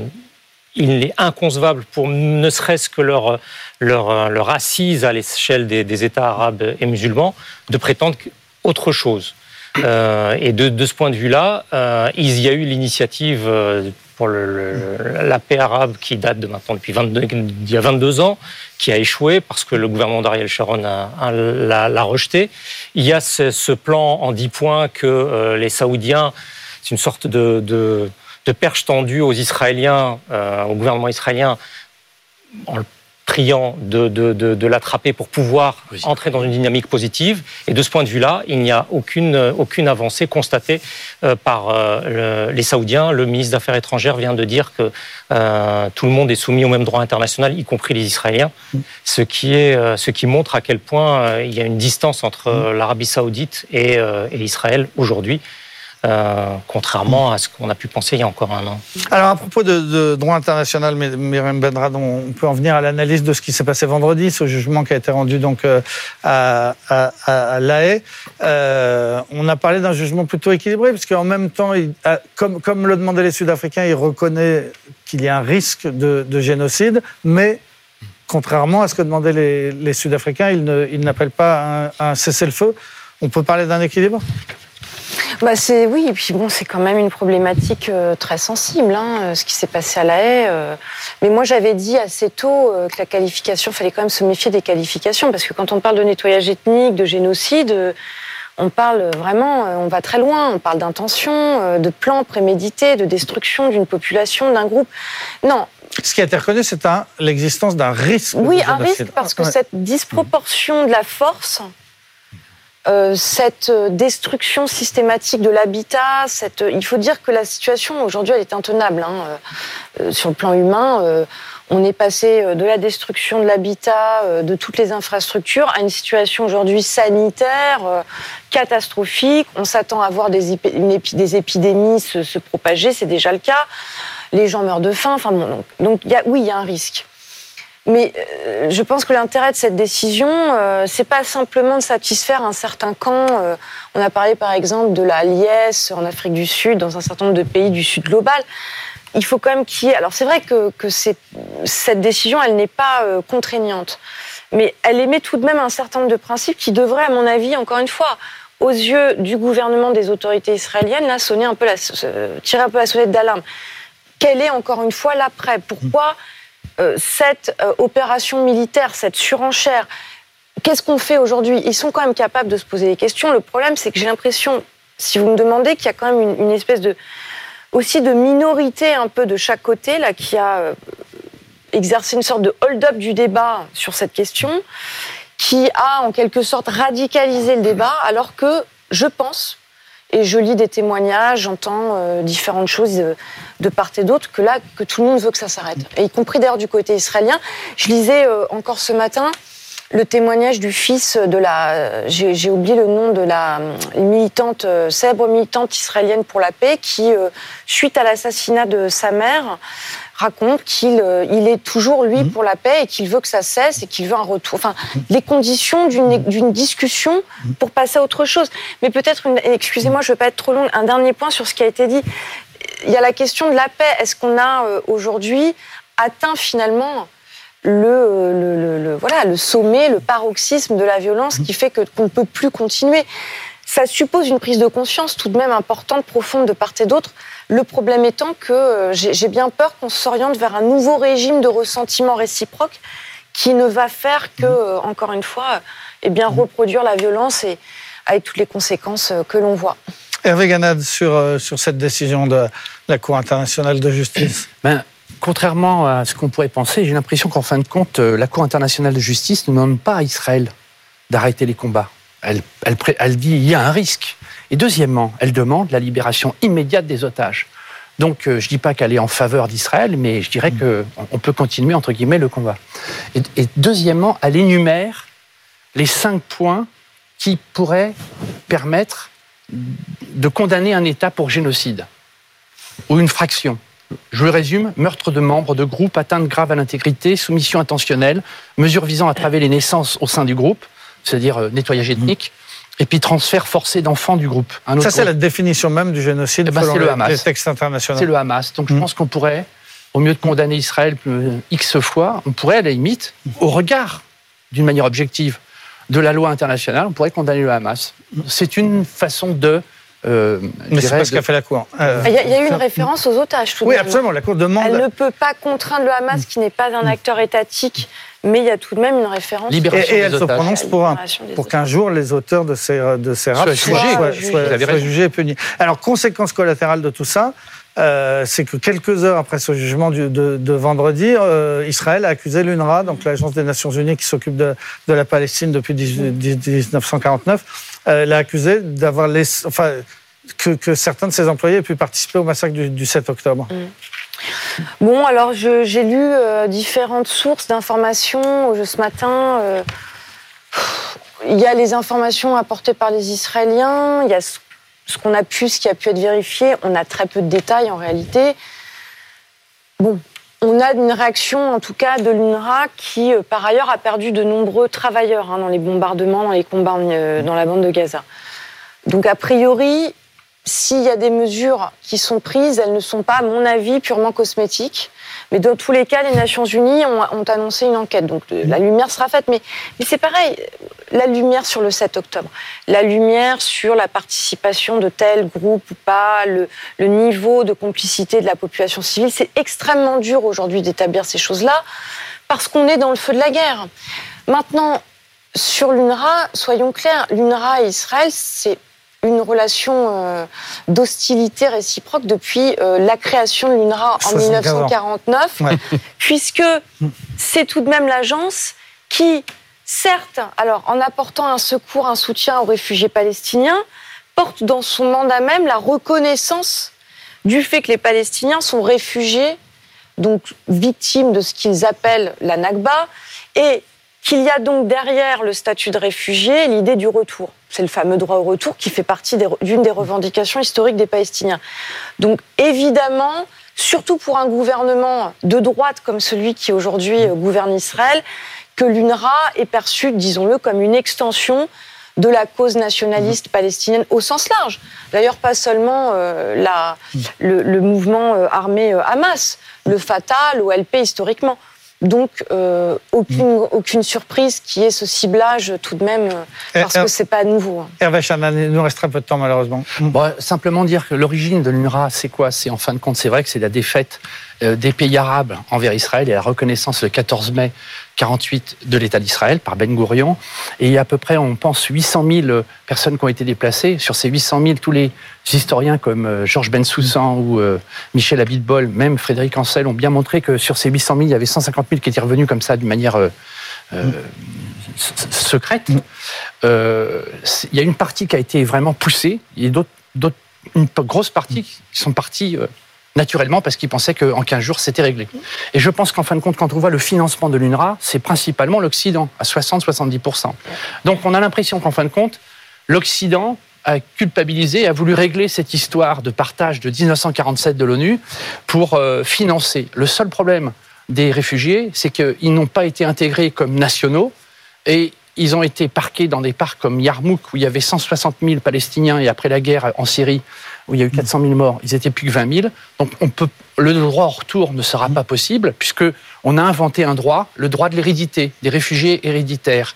il est inconcevable pour ne serait-ce que leur, leur, leur, assise à l'échelle des, États arabes et musulmans de prétendre autre chose. Euh, et de, ce point de vue-là, euh, il y a eu l'initiative pour la paix arabe qui date de maintenant depuis 22, il y a 22 ans, qui a échoué parce que le gouvernement d'Ariel Sharon l'a rejeté. Il y a ce, plan en 10 points que euh, les Saoudiens, c'est une sorte de, de, perche tendue aux Israéliens, euh, au gouvernement israélien, en le priant de, de, de, l'attraper pour pouvoir entrer dans une dynamique positive. Et de ce point de vue-là, il n'y a aucune, aucune avancée constatée euh, par euh, les Saoudiens. Le ministre d'Affaires étrangères vient de dire que euh, tout le monde est soumis au même droit international, y compris les Israéliens, mm. ce, qui est, ce qui montre à quel point il y a une distance entre mm. l'Arabie saoudite et, et Israël aujourd'hui. Euh, contrairement à ce qu'on a pu penser il y a encore un an. Alors à propos de, droit international, Myriam Benrad, on peut en venir à l'analyse de ce qui s'est passé vendredi, ce jugement qui a été rendu donc euh, à, à, La Haye. Euh, on a parlé d'un jugement plutôt équilibré, parce qu'en même temps, comme, comme le demandaient les Sud-Africains, il reconnaît qu'il y a un risque de, génocide, mais contrairement à ce que demandaient les, Sud-Africains, il n'appelle pas un, un cessez-le-feu. On peut parler d'un équilibre? Bah c'est oui, et puis bon, c'est quand même une problématique euh, très sensible, hein, euh, ce qui s'est passé à La Haye. Euh. Mais moi, j'avais dit assez tôt que la qualification, fallait quand même se méfier des qualifications, parce que quand on parle de nettoyage ethnique, de génocide, on parle vraiment, on va très loin. On parle d'intention, de plan prémédité, de destruction d'une population, d'un groupe. Non. Ce qui a été reconnu, c'est l'existence d'un risque. Oui, un risque parce que cette disproportion de la force euh, cette euh, destruction systématique de l'habitat. Euh, il faut dire que la situation aujourd'hui elle est intenable hein. sur le plan humain. on est passé de la destruction de l'habitat, de toutes les infrastructures, à une situation aujourd'hui sanitaire catastrophique. On s'attend à voir des, épidémies se, propager, c'est déjà le cas. Les gens meurent de faim. Enfin bon, donc, oui, il y a un risque. Mais euh, je pense que l'intérêt de cette décision, euh, c'est pas simplement de satisfaire un certain camp. Euh, on a parlé par exemple de la liesse en Afrique du Sud, dans un certain nombre de pays du Sud global. Il faut quand même qu'il y ait. Alors c'est vrai que, que cette décision, elle n'est pas euh, contraignante, mais elle émet tout de même un certain nombre de principes qui devraient, à mon avis, encore une fois, aux yeux du gouvernement des autorités israéliennes, sonner un peu la, tirer un peu la sonnette d'alarme. Quelle est encore une fois l'après? Pourquoi cette euh, opération militaire, cette surenchère, qu'est-ce qu'on fait aujourd'hui? Ils sont quand même capables de se poser des questions. Le problème, c'est que j'ai l'impression, si vous me demandez, qu'il y a quand même une, espèce de aussi de minorité un peu de chaque côté là qui a euh, exercé une sorte de hold-up du débat sur cette question, qui a en quelque sorte radicalisé le débat, alors que je pense et je lis des témoignages, j'entends euh, différentes choses euh, de part et d'autre, que là, que tout le monde veut que ça s'arrête. Et y compris d'ailleurs du côté israélien. Je lisais euh, encore ce matin le témoignage du fils de la, j'ai oublié le nom de la militante, célèbre militante israélienne pour la paix, qui, suite à l'assassinat de sa mère, raconte qu'il euh, il est toujours, lui, mhm. pour la paix et qu'il veut que ça cesse et qu'il veut un retour. Enfin, les conditions d'une discussion pour passer à autre chose. Mais peut-être, excusez-moi, je ne veux pas être trop longue, un dernier point sur ce qui a été dit. Il y a la question de la paix. Est-ce qu'on a euh, aujourd'hui atteint finalement le, le, le, voilà, le sommet, le paroxysme de la violence qui fait qu'on ne peut plus continuer? Ça suppose une prise de conscience tout de même importante, profonde de part et d'autre. Le problème étant que euh, j'ai bien peur qu'on s'oriente vers un nouveau régime de ressentiment réciproque qui ne va faire que, mmh. euh, encore une fois, eh bien, mmh. reproduire la violence et avec toutes les conséquences euh, que l'on voit. Hervé Ganad, sur, sur cette décision de la Cour internationale de justice <coughs> ben, Contrairement à ce qu'on pourrait penser, j'ai l'impression qu'en fin de compte, la Cour internationale de justice ne demande pas à Israël d'arrêter les combats. Elle, elle, elle dit il y a un risque. Et deuxièmement, elle demande la libération immédiate des otages. Donc, euh, je ne dis pas qu'elle est en faveur d'Israël, mais je dirais mm. qu'on peut continuer, entre guillemets, le combat. Et, deuxièmement, elle énumère les cinq points qui pourraient permettre de condamner un État pour génocide ou une fraction. Je le résume, meurtre de membres de groupes, atteinte grave à l'intégrité, soumission intentionnelle, mesures visant à traver les naissances au sein du groupe, c'est-à-dire euh, nettoyage ethnique, et puis transfert forcé d'enfants du groupe. Ça, c'est la définition même du génocide eh ben, selon le Hamas. les textes internationaux. C'est le Hamas. Donc je hmm. pense qu'on pourrait, au mieux de condamner Israël euh, X fois, on pourrait, à la limite, au regard d'une manière objective de la loi internationale, on pourrait condamner le Hamas. C'est une façon de euh, Mais c'est pas ce qu'a fait la Cour. Euh, il y, a eu une référence aux otages. Tout oui, absolument. La Cour demande. Elle ne peut pas contraindre le Hamas, qui n'est pas un acteur étatique, mais il y a tout de même une référence. Libération et, elle se prononce pour, pour qu'un jour les auteurs de ces, de ces soient, soient, jugés et punis. Alors, conséquence collatérale de tout ça, euh, c'est que quelques heures après ce jugement de, de, vendredi, euh, Israël a accusé l'UNRWA, donc l'agence des Nations Unies qui s'occupe de, de, la Palestine depuis 1949, euh, l'a accusé d'avoir laissé, enfin, que, certains de ses employés aient pu participer au massacre du, du 7 octobre. Mm. Bon, alors j'ai lu euh, différentes sources d'informations ce matin. il y a les informations apportées par les Israéliens, il y a ce qu'on a pu, ce qui a pu être vérifié, on a très peu de détails en réalité. Bon, on a une réaction, en tout cas, de l'UNRWA qui, euh, par ailleurs, a perdu de nombreux travailleurs hein, dans les bombardements, dans les combats euh, dans la bande de Gaza. Donc, a priori, s'il y a des mesures qui sont prises, elles ne sont pas, à mon avis, purement cosmétiques. Mais dans tous les cas, les Nations Unies ont, annoncé une enquête. Donc la lumière sera faite. Mais, mais c'est pareil, la lumière sur le 7 octobre, la lumière sur la participation de tel groupe ou pas, le, le niveau de complicité de la population civile, c'est extrêmement dur aujourd'hui d'établir ces choses-là parce qu'on est dans le feu de la guerre. Maintenant, sur l'UNRWA, soyons clairs, l'UNRWA et Israël, c'est une relation euh, d'hostilité réciproque depuis euh, la création de l'UNRWA en 1949, puisque c'est tout de même l'agence qui, certes, alors en apportant un secours, un soutien aux réfugiés palestiniens, porte dans son mandat même la reconnaissance du fait que les Palestiniens sont réfugiés, donc victimes de ce qu'ils appellent la Nakba, et qu'il y a donc derrière le statut de réfugié l'idée du retour. C'est le fameux droit au retour qui fait partie d'une des revendications historiques des Palestiniens. Donc évidemment, surtout pour un gouvernement de droite comme celui qui aujourd'hui euh, gouverne Israël, que l'UNRWA est perçue, disons-le, comme une extension de la cause nationaliste palestinienne au sens large. D'ailleurs, pas seulement euh, la, le, mouvement euh, armé Hamas, le Fatah, l'OLP historiquement. Donc, euh, aucune, mm. aucune surprise qui est ce ciblage tout de même, euh, parce que c'est pas nouveau. Hein. Hervé Chanan, il nous restera peu de temps malheureusement. Bon, simplement dire que l'origine de l'UNRWA, c'est quoi? C'est en fin de compte, c'est vrai que c'est la défaite euh, des pays arabes envers Israël et la reconnaissance le 14 mai 48 de l'État d'Israël par Ben Gurion. Et il y a à peu près, on pense, 800 000 personnes qui ont été déplacées. Sur ces 800 000, tous les historiens comme euh, Georges Bensoussan ou euh, Michel Abitbol, même Frédéric Ancel, ont bien montré que sur ces 800 000, il y avait 150 000 qui étaient revenus comme ça d'une manière secrète. il y a une partie qui a été vraiment poussée. Il y a d'autres, une grosse partie qui sont partis naturellement parce qu'ils pensaient qu'en 15 jours, c'était réglé. Et je pense qu'en fin de compte, quand on voit le financement de l'UNRWA, c'est principalement l'Occident, à 60-70%. Donc on a l'impression qu'en fin de compte, l'Occident a culpabilisé, a voulu régler cette histoire de partage de 1947 de l'ONU pour euh, financer. Le seul problème des réfugiés, c'est qu'ils n'ont pas été intégrés comme nationaux et ils ont été parqués dans des parcs comme Yarmouk, où il y avait 160 000 Palestiniens, et après la guerre en Syrie, où il y a eu 400 000 morts, ils étaient plus que 20 000. Donc on peut, le droit au retour ne sera pas possible, puisque on a inventé un droit, le droit de l'hérédité, des réfugiés héréditaires.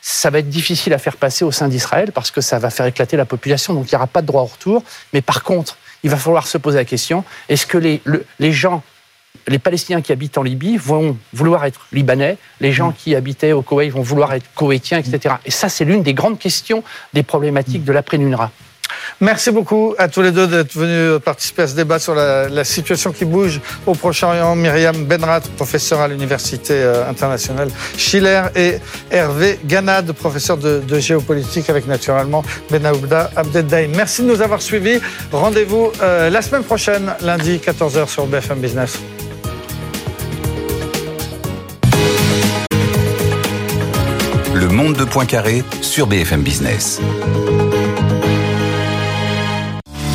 Ça va être difficile à faire passer au sein d'Israël, parce que ça va faire éclater la population, donc il n'y aura pas de droit au retour. Mais par contre, il va falloir se poser la question, est-ce que les, les gens les Palestiniens qui habitent en Libye vont vouloir être libanais, les gens qui habitaient au Koweït vont vouloir être koweïtiens, etc. Et ça, c'est l'une des grandes questions des problématiques de l'après-NUNRWA. Merci beaucoup à tous les deux d'être venus participer à ce débat sur la, situation qui bouge au Proche-Orient. Myriam Benrat, professeur à l'Université euh, internationale Schiller, et Hervé Ganad, professeur de, géopolitique, avec naturellement Benaoubda Abdeldaïm. Merci de nous avoir suivis. Rendez-vous euh, la semaine prochaine, lundi 14h sur BFM Business. Le monde de Poincaré sur BFM Business.